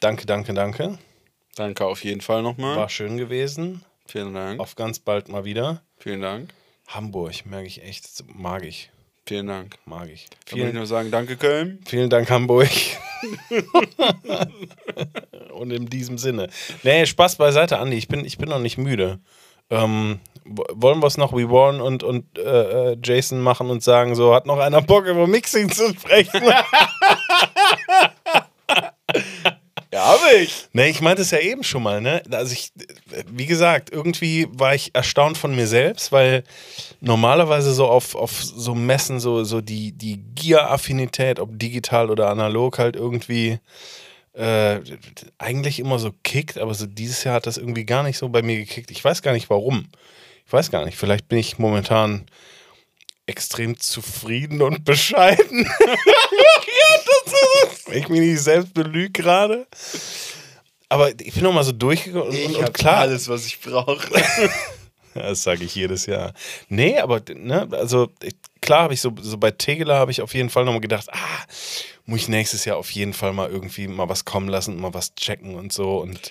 Danke, danke, danke. Danke auf jeden Fall nochmal. War schön gewesen. Vielen Dank. Auf ganz bald mal wieder. Vielen Dank. Hamburg, merke ich echt, mag ich. Vielen Dank. Mag ich. Vielen, nur sagen, danke Köln. vielen Dank, Hamburg. Und in diesem Sinne. Nee, Spaß beiseite, Andi. Ich bin, ich bin noch nicht müde. Ähm, wollen wir es noch wie Warren und, und äh, äh, Jason machen und sagen, so, hat noch einer Bock über Mixing zu sprechen? Ich. Nee, ich meinte es ja eben schon mal, ne? Also ich, wie gesagt, irgendwie war ich erstaunt von mir selbst, weil normalerweise so auf, auf so Messen so, so die, die Gier-Affinität, ob digital oder analog, halt irgendwie äh, eigentlich immer so kickt, aber so dieses Jahr hat das irgendwie gar nicht so bei mir gekickt. Ich weiß gar nicht warum. Ich weiß gar nicht. Vielleicht bin ich momentan extrem zufrieden und bescheiden. ja, das ist. Ich mich nicht selbst belüge gerade. Aber ich bin noch mal so durchgegangen und, und, und hab klar, alles, was ich brauche. das sage ich jedes Jahr. Nee, aber ne, also ich, klar habe ich so, so bei Tegeler habe ich auf jeden Fall nochmal gedacht, ah, muss ich nächstes Jahr auf jeden Fall mal irgendwie mal was kommen lassen, mal was checken und so. Und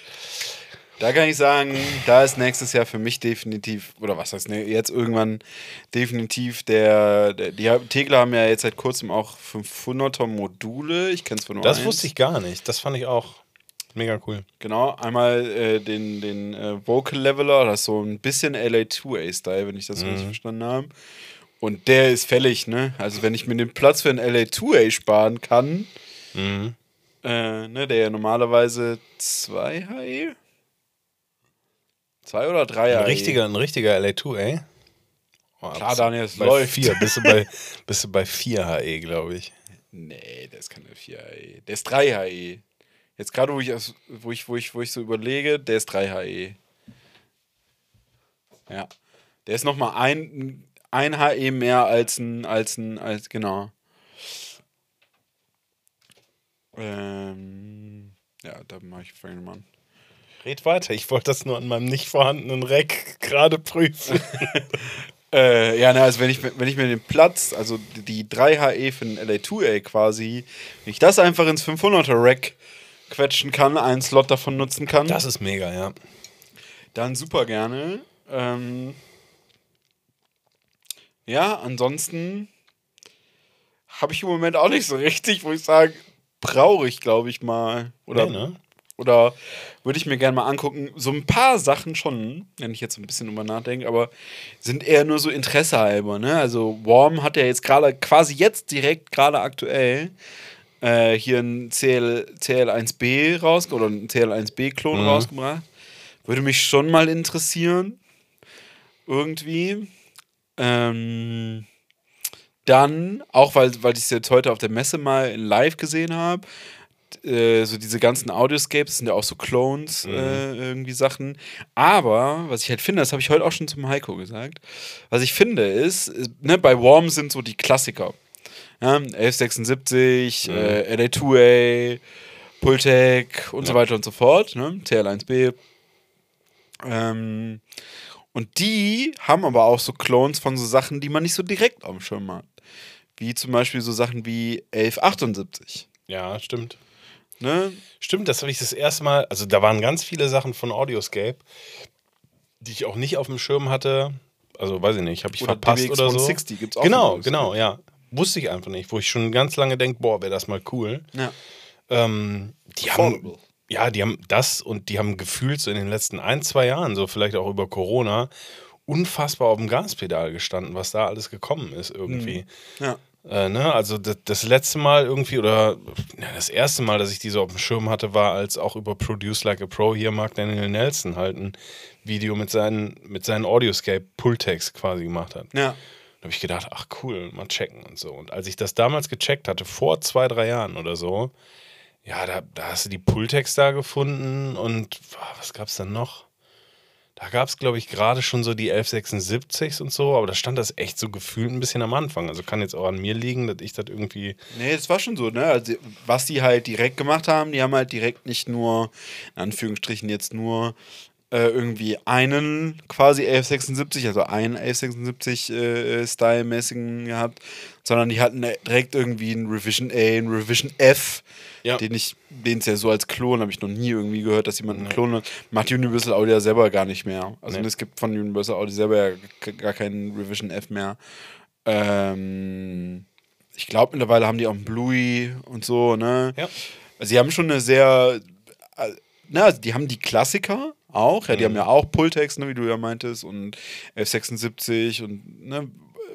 Da kann ich sagen, da ist nächstes Jahr für mich definitiv, oder was heißt ne, jetzt irgendwann definitiv der, der die Tegler haben ja jetzt seit kurzem auch 500er Module. Ich kenne es von nur das eins. wusste ich gar nicht. Das fand ich auch. Mega cool. Genau, einmal äh, den, den äh, Vocal Leveler, das ist so ein bisschen LA2A-Style, wenn ich das richtig verstanden habe. Und der ist fällig, ne? Also wenn ich mir den Platz für einen LA2A sparen kann, äh, ne, der ja normalerweise 2 HE? 2 oder 3 Ein HE? richtiger, ein richtiger LA2, ey. Oh, Klar, Daniel, es bei läuft. 4, bist du bei, bist du bei 4 HE, glaube ich. Nee, der ist keine 4 HE. Der ist 3 HE. Jetzt gerade, wo ich, wo, ich, wo, ich, wo ich so überlege, der ist 3 HE. Ja. Der ist nochmal ein, ein HE mehr als ein, als ein, als, genau. Ähm, ja, da mache ich an. Red weiter, ich wollte das nur an meinem nicht vorhandenen Rack gerade prüfen. Äh, ja, ne, also wenn ich, wenn ich mir den Platz, also die 3 HE für den LA2A quasi, wenn ich das einfach ins 500er Rack quetschen kann, einen Slot davon nutzen kann, Das ist mega, ja. dann super gerne. Ähm, ja, ansonsten habe ich im Moment auch nicht so richtig, wo ich sage, brauche ich, glaube ich, mal. Oder, Nee, ne? Oder würde ich mir gerne mal angucken. So ein paar Sachen schon, wenn ich jetzt so ein bisschen drüber nachdenke, aber sind eher nur so Interesse halber. Ne? Also Warm hat ja jetzt gerade, quasi jetzt direkt, gerade aktuell, äh, hier ein CL, CL1B raus oder ein CL1B-Klon rausgebracht. Würde mich schon mal interessieren. Irgendwie. Ähm, dann, auch weil, weil ich es jetzt heute auf der Messe mal in live gesehen habe, äh, so diese ganzen Audioscapes sind ja auch so Clones, äh, irgendwie Sachen. Aber, was ich halt finde, das habe ich heute auch schon zum Heiko gesagt, was ich finde ist, ist, ne, bei Warm sind so die Klassiker. Ja, 1176, äh, LA2A, Pultec und so weiter und so fort, ne? TL1B. Ähm, und die haben aber auch so Clones von so Sachen, die man nicht so direkt auf dem Schirm hat. Wie zum Beispiel so Sachen wie 1178. Ja, stimmt. Ne? Stimmt, das habe ich das erste Mal, also da waren ganz viele Sachen von Audioscape, die ich auch nicht auf dem Schirm hatte. Also weiß ich nicht, habe ich Oder verpasst DBX oder so. 160 gibt's auch Genau, genau, ja. Wusste ich einfach nicht, wo ich schon ganz lange denke, boah, wäre das mal cool. Ja. Ähm, die haben, ja, die haben das und die haben gefühlt so in den letzten ein, zwei Jahren, so vielleicht auch über Corona, unfassbar auf dem Gaspedal gestanden, was da alles gekommen ist irgendwie. Ja. Äh, ne? Also das, das letzte Mal irgendwie oder ja, das erste Mal, dass ich die so auf dem Schirm hatte, war als auch über Produce Like a Pro hier Mark Daniel Nelson halt ein Video mit seinen, mit seinen Audioscape Pulltext quasi gemacht hat. Ja. Da habe ich gedacht, ach cool, mal checken und so. Und als ich das damals gecheckt hatte, vor zwei, drei Jahren oder so, ja, da, da hast du die Pulltext da gefunden und was gab's dann noch? Da gab es, glaube ich, gerade schon so die 1176s und so, aber da stand das echt so gefühlt ein bisschen am Anfang. Also kann jetzt auch an mir liegen, dass ich das irgendwie. Nee, das war schon so, ne? Also, was die halt direkt gemacht haben, die haben halt direkt nicht nur, in Anführungsstrichen jetzt nur äh, irgendwie einen quasi 1176, also einen 1176 äh, Style-mäßigen gehabt, sondern die hatten direkt irgendwie einen Revision A, einen Revision F, Ja. den ich, den es ja so als Klon, habe ich noch nie irgendwie gehört, dass jemand einen Klon hat. Macht Universal Audio ja selber gar nicht mehr. Also Nee. es gibt von Universal Audio selber ja gar keinen Revision F mehr. Ähm, ich glaube, mittlerweile haben die auch einen Bluey und so, ne? Ja. Also, sie haben schon eine sehr. Äh, na, also die haben die Klassiker auch, ja, die haben ja auch Pultex, ne, wie du ja meintest, und F76 und ne,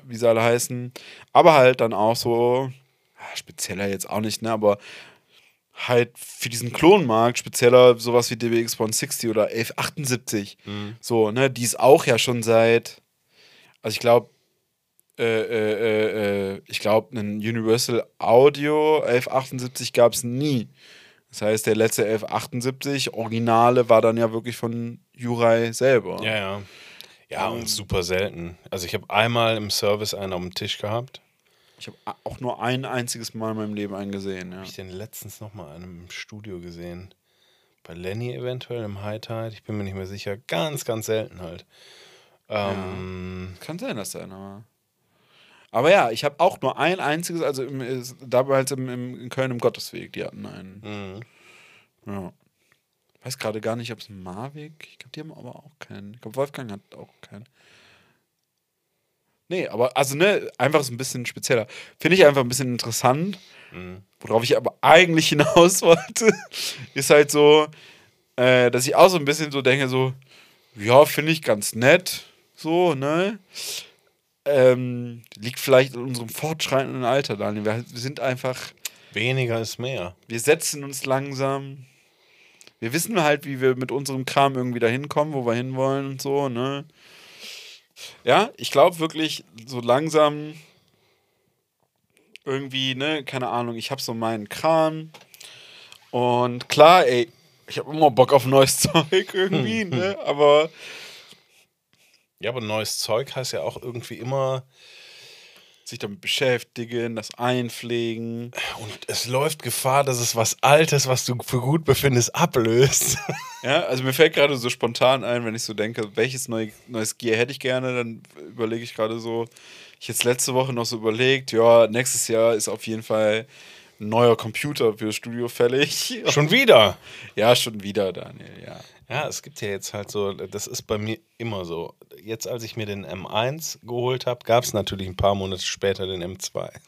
wie sie alle heißen. Aber halt dann auch so, spezieller jetzt auch nicht, ne, aber halt für diesen Klonmarkt spezieller sowas wie DBX 160 oder 1178. So, ne, die ist auch ja schon seit, also ich glaube, äh, äh, äh, äh, ich glaube, einen Universal Audio 1178 gab es nie. Das heißt, der letzte 1178 Originale war dann ja wirklich von Jurai selber. Ja, ja. Ja, und super selten. Also ich habe einmal im Service einen auf dem Tisch gehabt. Ich habe auch nur ein einziges Mal in meinem Leben einen gesehen. Ja. Habe ich den letztens noch mal in einem Studio gesehen. Bei Lenny eventuell im High Tide. Ich bin mir nicht mehr sicher. Ganz, ganz selten halt. Ähm, Kann sein, dass der einer war. Aber ja, ich habe auch nur ein einziges, also im, ist- damals im, im, in Köln im Gottesweg, die hatten einen. mhm. Ja. Weiß gerade gar nicht, ob es ein Mavic. Ich glaube, die haben aber auch keinen. Ich glaube, Wolfgang hat auch keinen. Nee, aber also ne, einfach so ein bisschen spezieller. Finde ich einfach ein bisschen interessant. Worauf ich aber eigentlich hinaus wollte, ist halt so, äh, dass ich auch so ein bisschen so denke, so, ja, finde ich ganz nett, so, ne? Ähm, liegt vielleicht in unserem fortschreitenden Alter, Daniel. Wir, wir sind einfach, Weniger ist mehr. wir setzen uns langsam. Wir wissen halt, wie wir mit unserem Kram irgendwie dahin kommen, wo wir hinwollen und so, ne? Ja, ich glaube wirklich, so langsam irgendwie, ne, keine Ahnung, ich habe so meinen Kram. Und klar, ey, ich habe immer Bock auf neues Zeug irgendwie, ne? Aber Ja, aber neues Zeug heißt ja auch irgendwie immer, sich damit beschäftigen, das einpflegen. und es läuft Gefahr, dass es was Altes, was du für gut befindest, ablöst. Ja, also mir fällt gerade so spontan ein, wenn ich so denke, welches neu, neues Gear hätte ich gerne, dann überlege ich gerade so, ich jetzt letzte Woche noch so überlegt, ja, nächstes Jahr ist auf jeden Fall ein neuer Computer für das Studio fällig. Schon wieder. Ja, schon wieder, Daniel, ja. Ja, es gibt ja jetzt halt so, das ist bei mir immer so. Jetzt, als ich mir den M1 geholt habe, gab es natürlich ein paar Monate später den M2.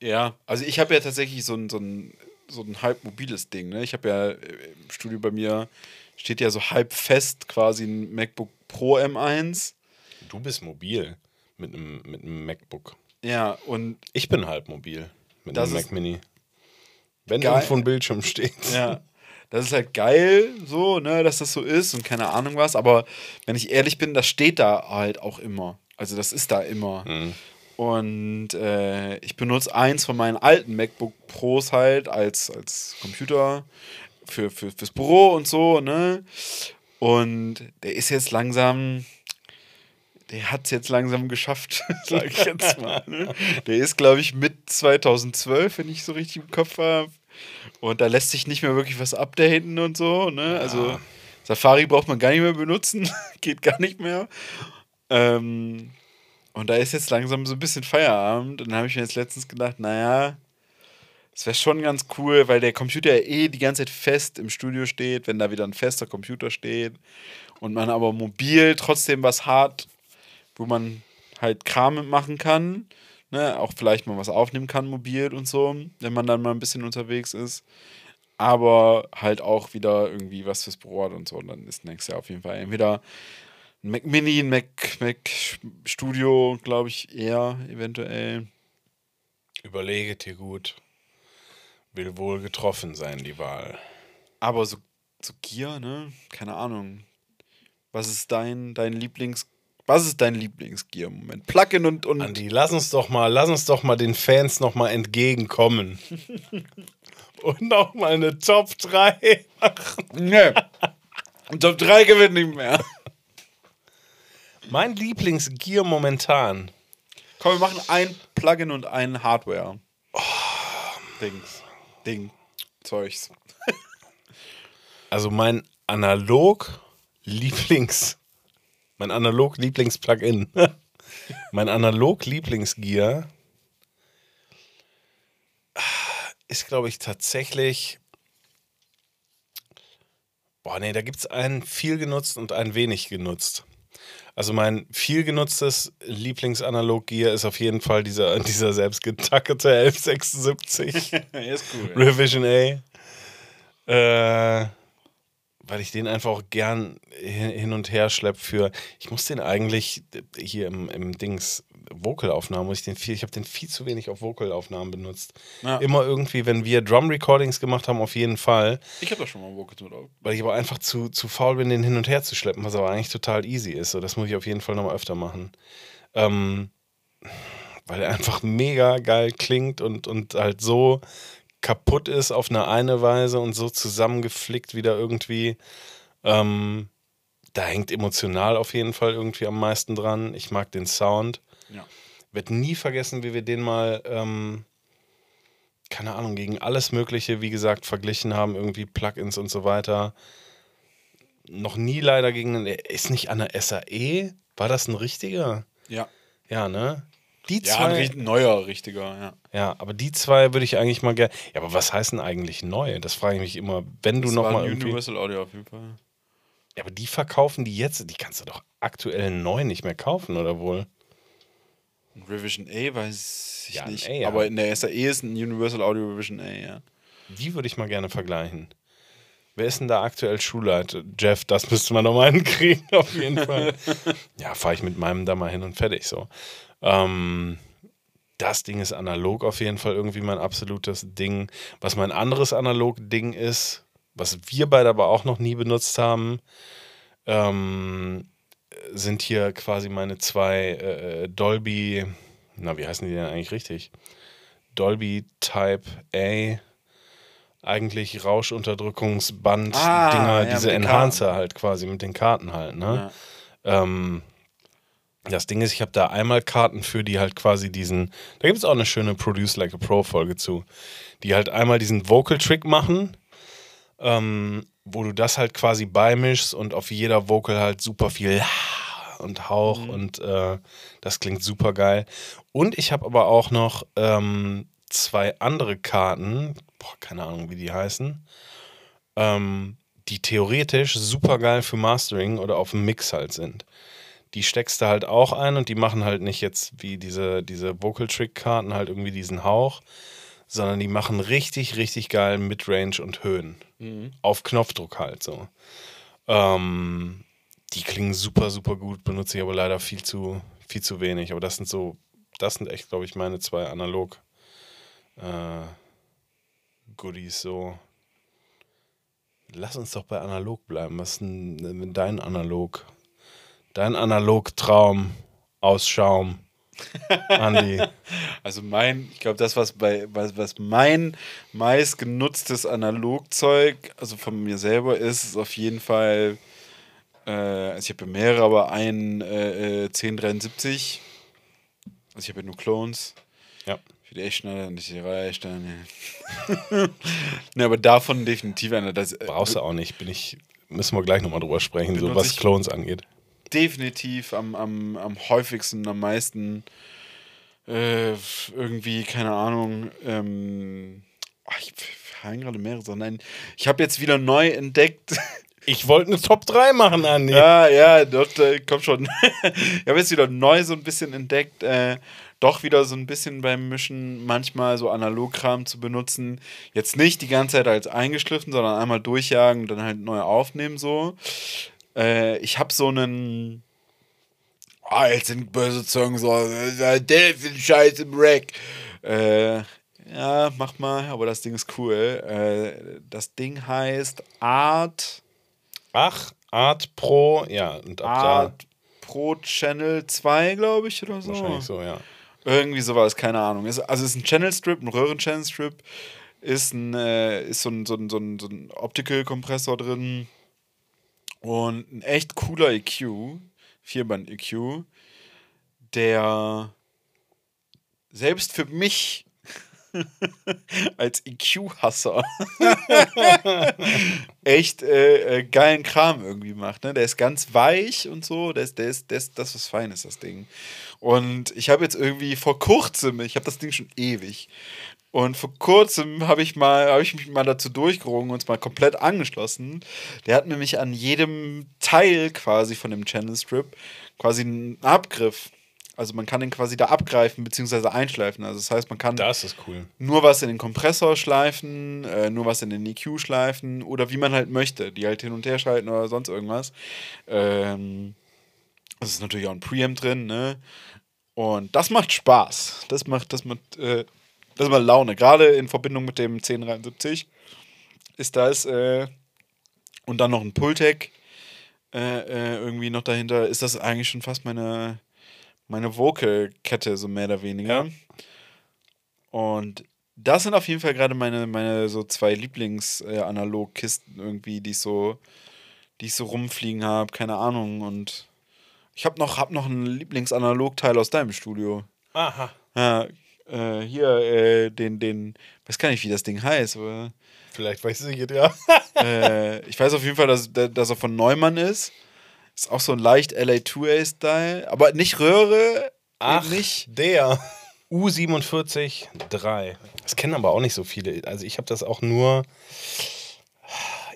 Ja, also ich habe ja tatsächlich so ein, so ein, so ein halb mobiles Ding. Ne? Ich habe ja im Studio bei mir steht ja so halb fest quasi ein MacBook Pro M1. Du bist mobil mit einem, mit einem MacBook. Ja, und Ich bin halb mobil mit einem Mac Mini. Wenn geil. irgendwo ein Bildschirm steht. ja, das ist halt geil, so, ne, dass das so ist und keine Ahnung was. Aber wenn ich ehrlich bin, das steht da halt auch immer. Also das ist da immer. Und äh, ich benutze eins von meinen alten MacBook Pros halt als, als Computer für, für, fürs Büro und so, ne? Und der ist jetzt langsam, der hat es jetzt langsam geschafft, sage ich jetzt mal. Ne? Der ist, glaube ich, mit 2012, wenn ich so richtig im Kopf habe. Und da lässt sich nicht mehr wirklich was updaten und so, ne? Also Safari braucht man gar nicht mehr benutzen, geht gar nicht mehr. Ähm, und da ist jetzt langsam so ein bisschen Feierabend. Und dann habe ich mir jetzt letztens gedacht, naja, es wäre schon ganz cool, weil der Computer ja eh die ganze Zeit fest im Studio steht, wenn da wieder ein fester Computer steht. Und man aber mobil trotzdem was hat, wo man halt Kram mitmachen kann. Ne? Auch vielleicht mal was aufnehmen kann, mobil und so, wenn man dann mal ein bisschen unterwegs ist. Aber halt auch wieder irgendwie was fürs Büro hat und so. Und dann ist nächstes Jahr auf jeden Fall entweder ein Mac Mini, ein Mac, Mac Studio, glaube ich, eher eventuell. Überlege dir gut. Will wohl getroffen sein, die Wahl. Aber so, so Gear, ne? Keine Ahnung. Was ist dein, dein Lieblings. Was ist dein Lieblingsgear im Moment? Plugin und. und Andi, lass uns doch mal, lass uns doch mal den Fans noch mal entgegenkommen. Und noch mal eine Top 3 machen. ne. Top 3 gewinnt nicht mehr. Mein Lieblingsgear momentan. Komm, wir machen ein Plugin und ein Hardware. Dings. Ding. Zeugs. Also mein analog Lieblings mein analog Lieblings Plugin. mein analog Lieblingsgear ist glaube ich tatsächlich Boah, nee, da gibt es einen viel genutzt und einen wenig genutzt. Also mein viel genutztes Lieblingsanalog-Gear ist auf jeden Fall dieser, dieser selbstgetackerte 1176. er ist cool. Revision A. Äh, weil ich den einfach auch gern hin und her schlepp für. Ich muss den eigentlich hier im, im Dings Vocalaufnahmen, muss ich den viel, ich habe den viel zu wenig auf Vocalaufnahmen benutzt. Ja. Immer irgendwie, wenn wir Drum Recordings gemacht haben, auf jeden Fall, Ich habe doch schon mal Vocals mit auf. weil ich aber einfach zu, zu faul bin, den hin und her zu schleppen, was aber eigentlich total easy ist. So, das muss ich auf jeden Fall nochmal öfter machen. Ähm, weil er einfach mega geil klingt und, und halt so kaputt ist auf eine eine Weise und so zusammengeflickt wieder irgendwie. Ähm, da hängt emotional auf jeden Fall irgendwie am meisten dran. Ich mag den Sound. Ja. Werd nie vergessen, wie wir den mal, ähm, keine Ahnung, gegen alles Mögliche, wie gesagt, verglichen haben, irgendwie Plugins und so weiter. Noch nie leider gegen einen. Ist nicht an der SAE? War das ein richtiger? Ja. Ja, ne? Die Ja, ein zwei. richt- neuer, richtiger, ja. Ja, aber die zwei würde ich eigentlich mal gerne. Ja, aber was heißt denn eigentlich neu? Das frage ich mich immer, wenn du Das noch war mal ein irgendwie. Universal Audio auf jeden Fall. Ja, aber die verkaufen die jetzt. Die kannst du doch aktuell neu nicht mehr kaufen, oder wohl? Ein Revision A weiß ich Ja, ein nicht. A, ja. Aber in der SAE ist ein Universal Audio Revision A, ja. Die würde ich mal gerne vergleichen. Wer ist denn da aktuell Schulleiter? Jeff, das müsste man noch mal hinkriegen, auf jeden Fall. ja, fahre ich mit meinem da mal hin und fertig so. Ähm, das Ding ist analog auf jeden Fall irgendwie mein absolutes Ding. Was mein anderes Analog-Ding ist, was wir beide aber auch noch nie benutzt haben, ähm, sind hier quasi meine zwei äh, Dolby, na, wie heißen die denn eigentlich richtig? Dolby Type A, eigentlich Rauschunterdrückungsband-Dinger, Ah, ja, diese Enhancer halt quasi mit den Karten halt, ne? Ähm, das Ding ist, ich habe da einmal Karten für, die halt quasi diesen, da gibt es auch eine schöne Produce Like a Pro Folge zu, die halt einmal diesen Vocal Trick machen, ähm, wo du das halt quasi beimischst und auf jeder Vocal halt super viel und Hauch und äh, das klingt super geil. Und ich habe aber auch noch ähm, zwei andere Karten, boah, keine Ahnung, wie die heißen, ähm, die theoretisch super geil für Mastering oder auf dem Mix halt sind. Die steckst du halt auch ein und die machen halt nicht jetzt wie diese, diese Vocal Trick Karten halt irgendwie diesen Hauch, sondern die machen richtig, richtig geil Midrange und Höhen. Auf Knopfdruck halt so. Ähm, die klingen super, super gut, benutze ich aber leider viel zu, viel zu wenig. Aber das sind so, das sind echt, glaube ich, meine zwei Analog äh, Goodies so. Lass uns doch bei analog bleiben. Was ist denn denn dein Analog? Dein Analog-Traum aus Schaum. Andi. Also mein, ich glaube, das, was bei, was, was mein meist genutztes Analogzeug, also von mir selber ist, ist auf jeden Fall, äh, also ich habe ja mehrere, aber ein äh, äh, 1073. Also ich habe ja nur Clones. Ja. Für die Echtschneider und die Reichsteine. ne, aber davon definitiv einer. Das, äh, Brauchst du auch nicht. Bin ich, müssen wir gleich nochmal drüber sprechen, so was ich- Clones angeht. Definitiv am, am, am häufigsten, am meisten äh, irgendwie, keine Ahnung, ähm, ach, ich fallen gerade mehrere Sachen ein. Ich habe jetzt wieder neu entdeckt. Ich wollte eine Top 3 machen, Andi. ja, ja, dort äh, kommt schon. ich habe jetzt wieder neu so ein bisschen entdeckt, äh, doch wieder so ein bisschen beim Mischen manchmal so Analogkram zu benutzen. Jetzt nicht die ganze Zeit als eingeschliffen, sondern einmal durchjagen und dann halt neu aufnehmen so. Äh, ich habe so einen. Ah, jetzt sind böse Zungen so. äh, Der ist ein Scheiß im Rack. Äh, ja, mach mal, aber das Ding ist cool. Äh, das Ding heißt Art. Ach, Art Pro, ja. Und ab Art Pro Channel 2, glaube ich, oder da so. wahrscheinlich so, ja. Irgendwie sowas, keine Ahnung. Ist, also es ist ein Channel Strip, ein Röhren-Channel Strip. Ist, ein, äh, ist so ein, so ein, so ein, so ein Optical-Kompressor drin. Und ein echt cooler EQ. Vierband-EQ. Der selbst für mich als EQ-Hasser echt äh, äh, geilen Kram irgendwie macht. Ne? Der ist ganz weich und so. Der ist, der ist, der ist das, was fein ist, das Ding. Und ich habe jetzt irgendwie vor kurzem, ich habe das Ding schon ewig. Und vor kurzem habe ich mal, habe ich mich mal dazu durchgerungen und es mal komplett angeschlossen. Der hat nämlich an jedem Teil quasi von dem Channel Strip quasi einen Abgriff. Also man kann den quasi da abgreifen bzw. einschleifen. Also das heißt, man kann Das ist cool. nur was in den Kompressor schleifen, äh, nur was in den EQ schleifen oder wie man halt möchte, die halt hin und her schalten oder sonst irgendwas. Ähm, es ist natürlich auch ein Preamp drin, ne? Und das macht Spaß. Das macht, das macht, äh, das macht Laune. Gerade in Verbindung mit dem 1073 ist das, äh, und dann noch ein Pultec äh, äh, irgendwie noch dahinter, ist das eigentlich schon fast meine, meine Vocal-Kette, so mehr oder weniger. Und das sind auf jeden Fall gerade meine, meine so zwei Lieblings-Analog-Kisten irgendwie, die ich so, die ich so rumfliegen habe, keine Ahnung. Und ich habe noch, hab noch einen Lieblings-Analog-Teil aus deinem Studio. Aha. Ja, äh, hier, äh, den, den, weiß gar nicht, wie das Ding heißt, aber Vielleicht weiß ich es ja. äh, ich weiß auf jeden Fall, dass, dass er von Neumann ist. Ist auch so ein leicht LA2A-Style, aber nicht Röhre, Ach, nicht. der. U47 3. Das kennen aber auch nicht so viele. Also ich habe das auch nur.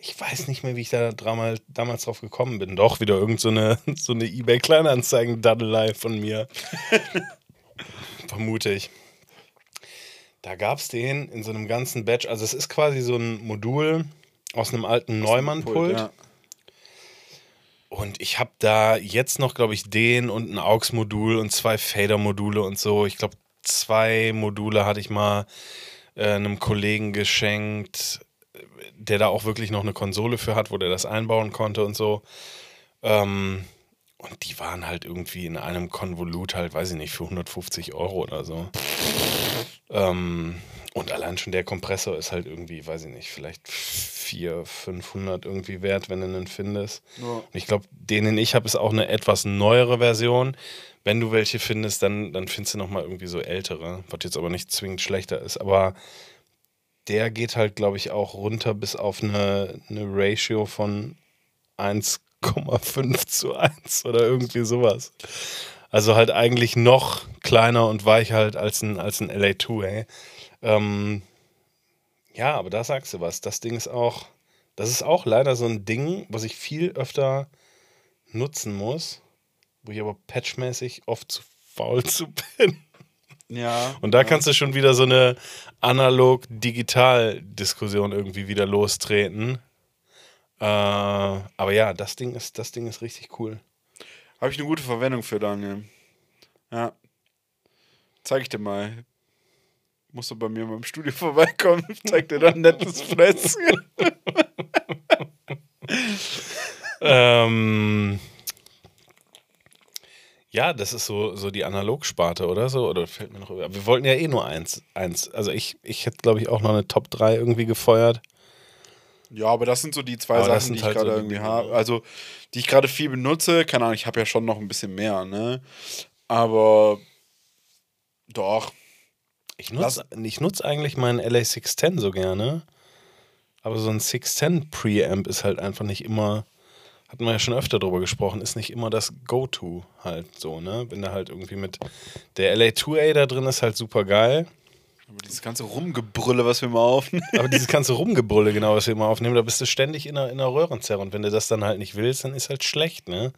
Ich weiß nicht mehr, wie ich da damals, damals drauf gekommen bin. Doch, wieder irgend so eine, so eine Ebay-Kleinanzeigen-Daddelei von mir. vermute ich. Da gab es den in so einem ganzen Batch. Also es ist quasi so ein Modul aus einem alten Neumann-Pult. Ja. Und ich habe da jetzt noch, glaube ich, den und ein AUX-Modul und zwei Fader-Module und so. Ich glaube, zwei Module hatte ich mal äh, einem Kollegen geschenkt, der da auch wirklich noch eine Konsole für hat, wo der das einbauen konnte und so. Ähm, und die waren halt irgendwie in einem Konvolut halt, weiß ich nicht, für 150 Euro oder so. Ähm, und allein schon der Kompressor ist halt irgendwie, weiß ich nicht, vielleicht 400, 500 irgendwie wert, wenn du einen findest. Und ich glaube, den, den ich habe, ist auch eine etwas neuere Version. Wenn du welche findest, dann, dann findest du nochmal irgendwie so ältere, was jetzt aber nicht zwingend schlechter ist. Aber der geht halt, glaube ich, auch runter bis auf eine, eine Ratio von 1,5 zu 1 oder irgendwie sowas. Also halt eigentlich noch kleiner und weicher halt als ein, als ein LA2, ey. Ähm, ja, aber da sagst du was. Das Ding ist auch, das ist auch leider so ein Ding, was ich viel öfter nutzen muss, wo ich aber patchmäßig oft zu faul zu bin. Ja. Und da kannst du schon wieder so eine analog-digital-Diskussion irgendwie wieder lostreten. Äh, aber ja, das Ding ist, das Ding ist richtig cool. Habe ich eine gute Verwendung für, Daniel. Ja. Zeig ich dir mal. Musst du bei mir mal im Studio vorbeikommen. Zeig dir dann ein nettes Flätzchen. Ähm, ja, das ist so, so die Analogsparte oder so. Oder fällt mir noch über. Wir wollten ja eh nur eins. eins. Also ich, ich hätte, glaube ich, auch noch eine Top 3 irgendwie gefeuert. Ja, aber das sind so die zwei Aber Sachen, die ich halt gerade so irgendwie habe. ne? Also, die ich gerade viel benutze. Keine Ahnung, ich habe ja schon noch ein bisschen mehr, ne? Aber doch. Ich nutze nutz eigentlich meinen LA610 so gerne. Aber so ein 610 Preamp ist halt einfach nicht immer, hatten wir ja schon öfter drüber gesprochen, ist nicht immer das Go-To halt so, ne? Wenn da halt irgendwie mit der LA2A da drin ist halt super geil. Aber dieses ganze Rumgebrülle, was wir mal aufnehmen. Aber dieses ganze Rumgebrülle, genau, was wir immer aufnehmen, da bist du ständig in einer, in einer Röhrenzerre. Und wenn du das dann halt nicht willst, dann ist halt schlecht, ne?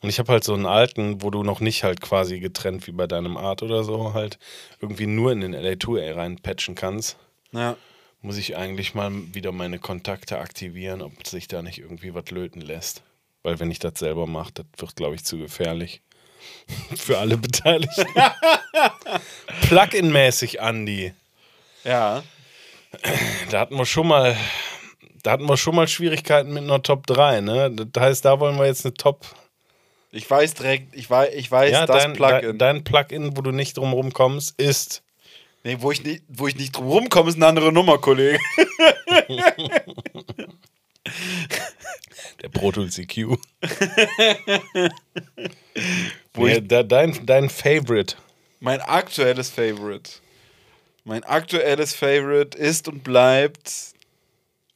Und ich habe halt so einen alten, wo du noch nicht halt quasi getrennt wie bei deinem Art oder so halt irgendwie nur in den LA2A reinpatchen kannst. Ja. Muss ich eigentlich mal wieder meine Kontakte aktivieren, ob sich da nicht irgendwie was löten lässt. Weil wenn ich das selber mache, das wird, glaube ich, zu gefährlich. Für alle Beteiligten. Plugin-mäßig, Andi. Ja. Da hatten wir schon mal, da hatten wir schon mal Schwierigkeiten mit einer Top 3, ne? Das heißt, da wollen wir jetzt eine Top. Ich weiß direkt, ich weiß, ich weiß Ja, das dein, Plugin. dein, Plugin, wo du nicht drum rumkommst, ist. nee, wo ich, nicht, wo ich nicht drum rumkomme, ist eine andere Nummer, Kollege. Der Pro Tools EQ. Wo ich- da, dein, dein Favorite. Mein aktuelles Favorite. Mein aktuelles Favorite ist und bleibt.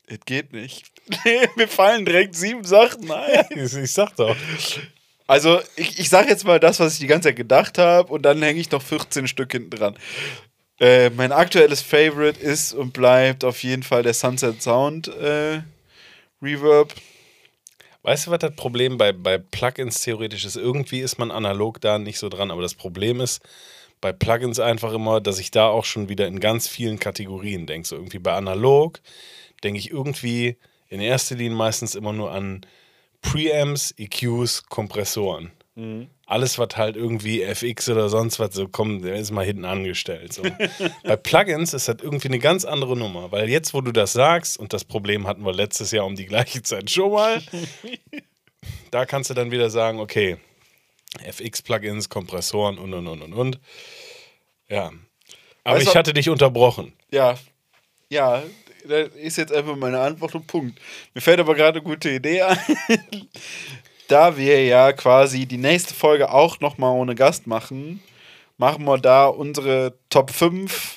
Es geht nicht. Mir fallen direkt sieben Sachen ein. Ich, ich sag doch. Also, ich, ich sag jetzt mal das, was ich die ganze Zeit gedacht habe, und dann hänge ich noch 14 Stück hinten dran. Äh, mein aktuelles Favorite ist und bleibt auf jeden Fall der Sunset Sound äh, Reverb. Weißt du, was das Problem bei, bei Plugins theoretisch ist? Irgendwie ist man analog da nicht so dran, aber das Problem ist bei Plugins einfach immer, dass ich da auch schon wieder in ganz vielen Kategorien denke. So irgendwie bei analog denke ich irgendwie in erster Linie meistens immer nur an Preamps, EQs, Kompressoren. Alles, was halt irgendwie FX oder sonst was so kommt, der ist mal hinten angestellt. So. Bei Plugins ist das irgendwie eine ganz andere Nummer, weil jetzt, wo du das sagst, und das Problem hatten wir letztes Jahr um die gleiche Zeit schon mal, da kannst du dann wieder sagen, okay, FX-Plugins, Kompressoren und und und und und. Ja. Aber Weißt ich hatte dich unterbrochen. Ja, ja, das ist jetzt einfach meine Antwort und Punkt. Mir fällt aber gerade eine gute Idee ein. Da wir ja quasi die nächste Folge auch nochmal ohne Gast machen, machen wir da unsere Top 5.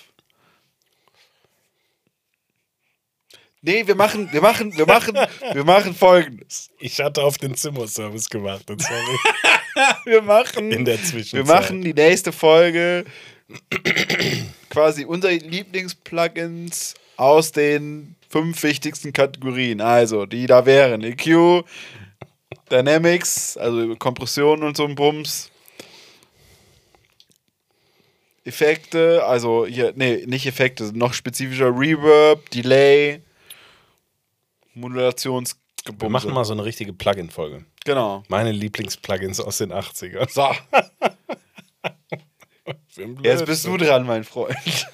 Nee, wir machen, wir machen, wir machen, wir machen folgendes. Ich hatte auf den Zimmerservice gewartet, sorry. Wir machen, In der wir Zwischenzeit. machen die nächste Folge quasi unsere Lieblingsplugins aus den fünf wichtigsten Kategorien. Also, die da wären EQ, Dynamics, also Kompression und so ein Bums. Effekte, also hier, nee, nicht Effekte, noch spezifischer Reverb, Delay, Modulations. Wir machen mal so eine richtige Plugin-Folge. Genau. Meine Lieblings-Plugins aus den 80ern. So, jetzt bist du Blödsinn. dran, mein Freund.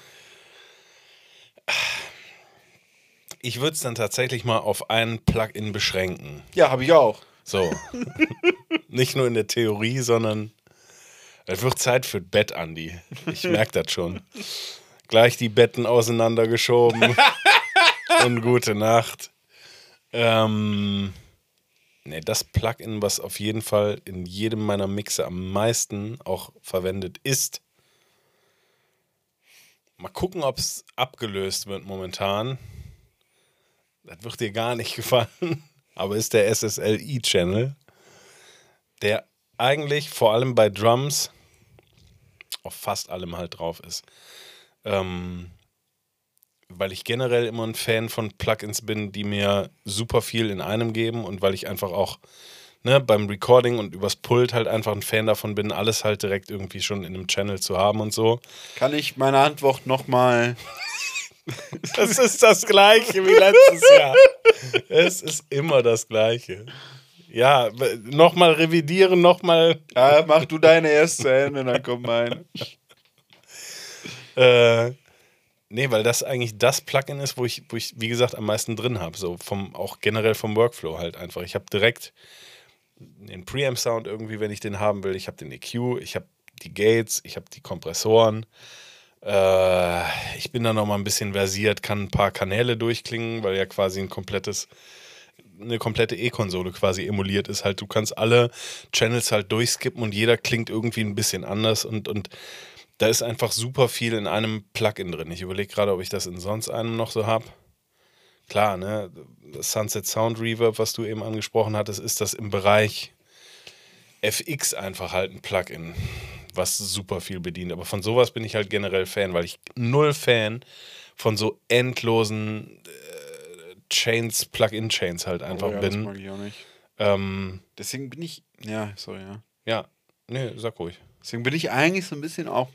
Ich würde es dann tatsächlich mal auf ein Plugin beschränken. Ja, habe ich auch. So. Nicht nur in der Theorie, sondern es wird Zeit für Bett, Andi. Ich merke das schon. Gleich die Betten auseinandergeschoben. Und gute Nacht. Ähm, nee, das Plugin, was auf jeden Fall in jedem meiner Mixe am meisten auch verwendet ist. Mal gucken, ob es abgelöst wird momentan. Das wird dir gar nicht gefallen. Aber ist der SSLI-Channel, der eigentlich vor allem bei Drums auf fast allem halt drauf ist. Ähm, weil ich generell immer ein Fan von Plugins bin, die mir super viel in einem geben und weil ich einfach auch ne, beim Recording und übers Pult halt einfach ein Fan davon bin, alles halt direkt irgendwie schon in einem Channel zu haben und so. Kann ich meine Antwort nochmal. Das ist das Gleiche wie letztes Jahr. Es ist immer das Gleiche. Ja, nochmal revidieren, nochmal. Ja, mach du deine erste Ende, dann kommt meine. Äh, nee, weil das eigentlich das Plugin ist, wo ich, wo ich wie gesagt, am meisten drin habe. So vom, auch generell vom Workflow halt einfach. Ich habe direkt den Preamp-Sound irgendwie, wenn ich den haben will. Ich habe den EQ, ich habe die Gates, ich habe die Kompressoren. Äh, ich bin da noch mal ein bisschen versiert, kann ein paar Kanäle durchklingen, weil ja quasi ein komplettes eine komplette E-Konsole quasi emuliert ist. Halt, du kannst alle Channels halt durchskippen und jeder klingt irgendwie ein bisschen anders und, und da ist einfach super viel in einem Plugin drin. Ich überlege gerade, ob ich das in sonst einem noch so habe. Klar, ne? Sunset Sound Reverb, was du eben angesprochen hattest, ist das im Bereich FX einfach halt ein Plugin, was super viel bedient. Aber von sowas bin ich halt generell Fan, weil ich null Fan von so endlosen äh, Chains, Plugin-Chains halt einfach Oh ja, das bin. mag ich auch nicht. Ähm, Deswegen bin ich. Ja, sorry, ja. ja, nee, sag ruhig. Deswegen bin ich eigentlich so ein bisschen auch,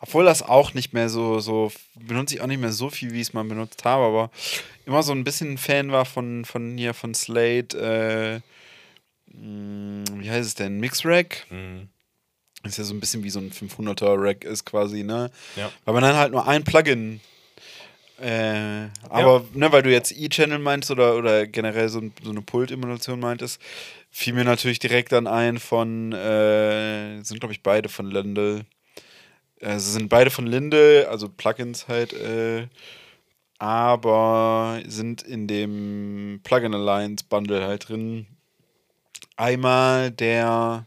obwohl das auch nicht mehr so, so benutze ich auch nicht mehr so viel, wie ich es mal benutzt habe, aber immer so ein bisschen Fan war von, von hier, von Slate, äh, mh, wie heißt es denn, Mixrack. Mhm. Das ist ja so ein bisschen wie so ein 500er Rack ist quasi, ne? Ja. Weil man dann halt nur ein Plugin. Äh, aber, ne, weil du jetzt E-Channel meinst oder, oder generell so, so eine Pult-Emulation meintest, fiel mir natürlich direkt dann ein von, äh, sind glaube ich beide von Lindel. Äh, sie sind beide von Lindel, also Plugins halt, äh, aber sind in dem Plugin Alliance Bundle halt drin. Einmal der,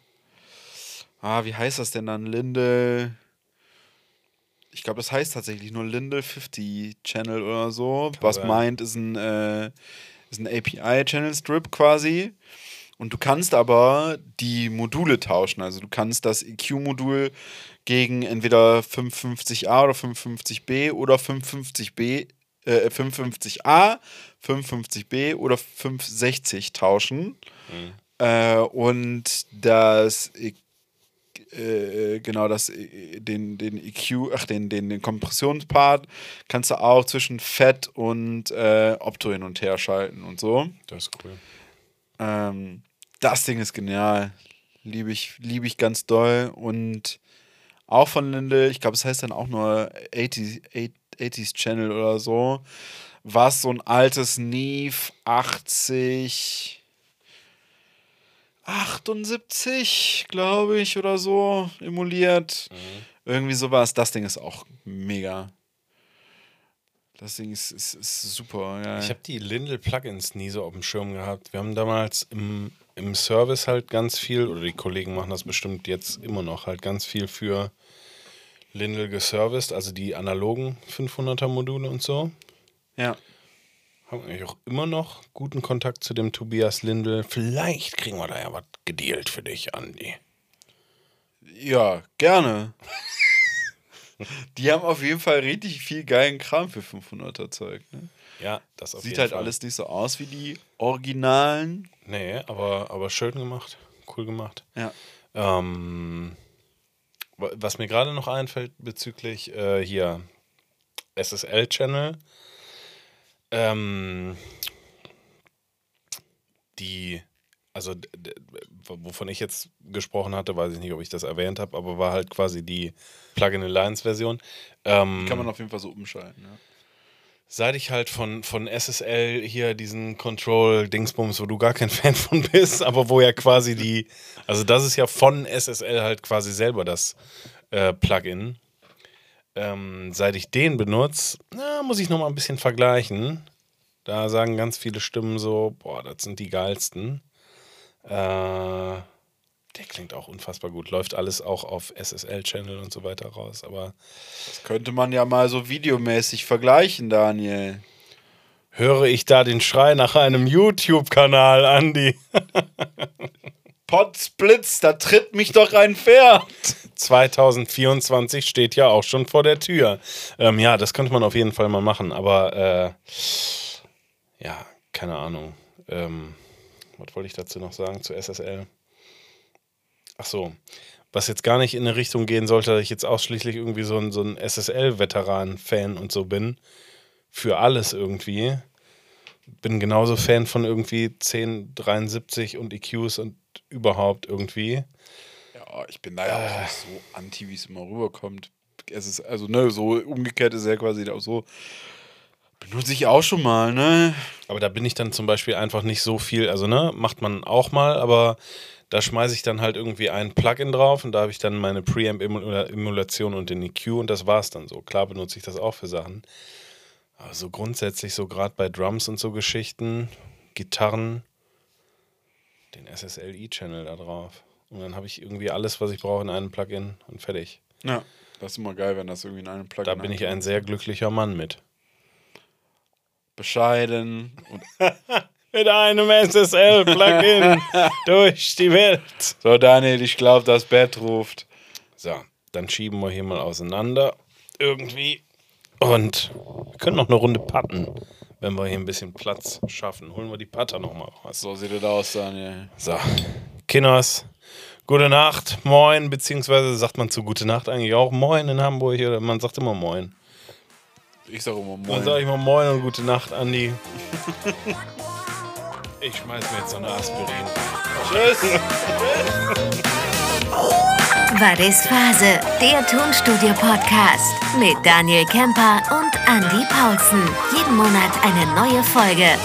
ah, wie heißt das denn dann? Lindel. Ich glaube, das heißt tatsächlich nur Lindel 50 Channel oder so. Was meint, ist ein, äh, ist ein API-Channel-Strip quasi. Und du kannst aber die Module tauschen. Also du kannst das EQ-Modul gegen entweder 550a oder 550b oder 550b, äh, 550a, 550b oder 560 tauschen. Äh, und das E- äh, genau das äh, den den EQ ach den den den Kompressionspart kannst du auch zwischen Fett und äh, Opto hin und her schalten und so. Das ist cool. Ähm, das Ding ist genial. Liebe ich, liebe ich ganz doll. Und auch von Linde, ich glaube, es heißt dann auch nur 80, 80s Channel oder so, was so ein altes Neve 80, 78, glaube ich, oder so, emuliert. Irgendwie sowas. Das Ding ist auch mega. Das Ding ist, ist, ist super. Ja. Ich habe die Lindel Plugins nie so auf dem Schirm gehabt. Wir haben damals im, im Service halt ganz viel, oder die Kollegen machen das bestimmt jetzt immer noch, halt ganz viel für Lindel geserviced, also die analogen 500er Module und so. ja. Haben eigentlich auch immer noch guten Kontakt zu dem Tobias Lindel. Vielleicht kriegen wir da ja was gedealt für dich, Andi. Ja, gerne. Die haben auf jeden Fall richtig viel geilen Kram für 500er Zeug. Ne? Ja, das auf Sieht jeden halt Fall. alles nicht so aus wie die Originalen. Nee, aber, aber schön gemacht. Cool gemacht. Ja. Ähm, Wa- Was mir gerade noch einfällt bezüglich äh, hier SSL-Channel, ähm, die, also wovon ich jetzt gesprochen hatte, weiß ich nicht, ob ich das erwähnt habe, aber war halt quasi die Plugin Alliance-Version. Ähm, Kann man auf jeden Fall so umschalten. Ja. seit ich halt von, von SSL hier diesen Control-Dingsbums, wo du gar kein Fan von bist, aber wo ja quasi die, also das ist ja von SSL halt quasi selber das äh, Plugin. Ähm, seit ich den benutze, na, muss ich noch mal ein bisschen vergleichen. Da sagen ganz viele Stimmen so, boah, das sind die geilsten. Äh, der klingt auch unfassbar gut. Läuft alles auch auf SSL-Channel und so weiter raus, aber Das könnte man ja mal so videomäßig vergleichen, Daniel. höre ich da den Schrei nach einem YouTube-Kanal, Andi. Potzblitz, da tritt mich doch ein Pferd. 2024 steht ja auch schon vor der Tür. Ähm, ja, das könnte man auf jeden Fall mal machen, aber äh, ja, keine Ahnung. Ähm, was wollte ich dazu noch sagen zu SSL? Ach so, was jetzt gar nicht in eine Richtung gehen sollte, dass ich jetzt ausschließlich irgendwie so ein, so ein SSL-Veteran-Fan und so bin. Für alles irgendwie. Bin genauso Fan von irgendwie 1073 und EQs und überhaupt irgendwie. Ja, ich bin da ja auch nicht so anti, wie es immer rüberkommt. Es ist, also, ne, so umgekehrt ist ja quasi auch so. Benutze ich auch schon mal, ne? Aber da bin ich dann zum Beispiel einfach nicht so viel, also ne, macht man auch mal, aber da schmeiße ich dann halt irgendwie ein Plugin drauf und da habe ich dann meine Preamp-Emulation und den EQ und das war's dann so. Klar benutze ich das auch für Sachen. Aber so grundsätzlich, so gerade bei Drums und so Geschichten, Gitarren, den SSL-E-Channel da drauf. Und dann habe ich irgendwie alles, was ich brauche in einem Plugin und fertig. Ja. Das ist immer geil, wenn das irgendwie in einem Plugin Da bin ich ein sehr glücklicher Mann mit. bescheiden und Mit einem SSL-Plugin durch die Welt. so Daniel, ich glaube, das Bett ruft. So, dann schieben wir hier mal auseinander. Irgendwie. Und wir können noch eine Runde patten, wenn wir hier ein bisschen Platz schaffen. Holen wir die Patter nochmal raus. So sieht es aus, Daniel. So, Kinders, gute Nacht, moin, beziehungsweise sagt man zu gute Nacht eigentlich auch moin in Hamburg oder man sagt immer moin. Ich sag immer Dann moin. sage ich mal moin und gute Nacht, Andi. Ich schmeiß mir jetzt so eine Aspirin. Tschüss. War das Phase, der Tonstudio-Podcast mit Daniel Kemper und Andy Paulsen. Jeden Monat eine neue Folge.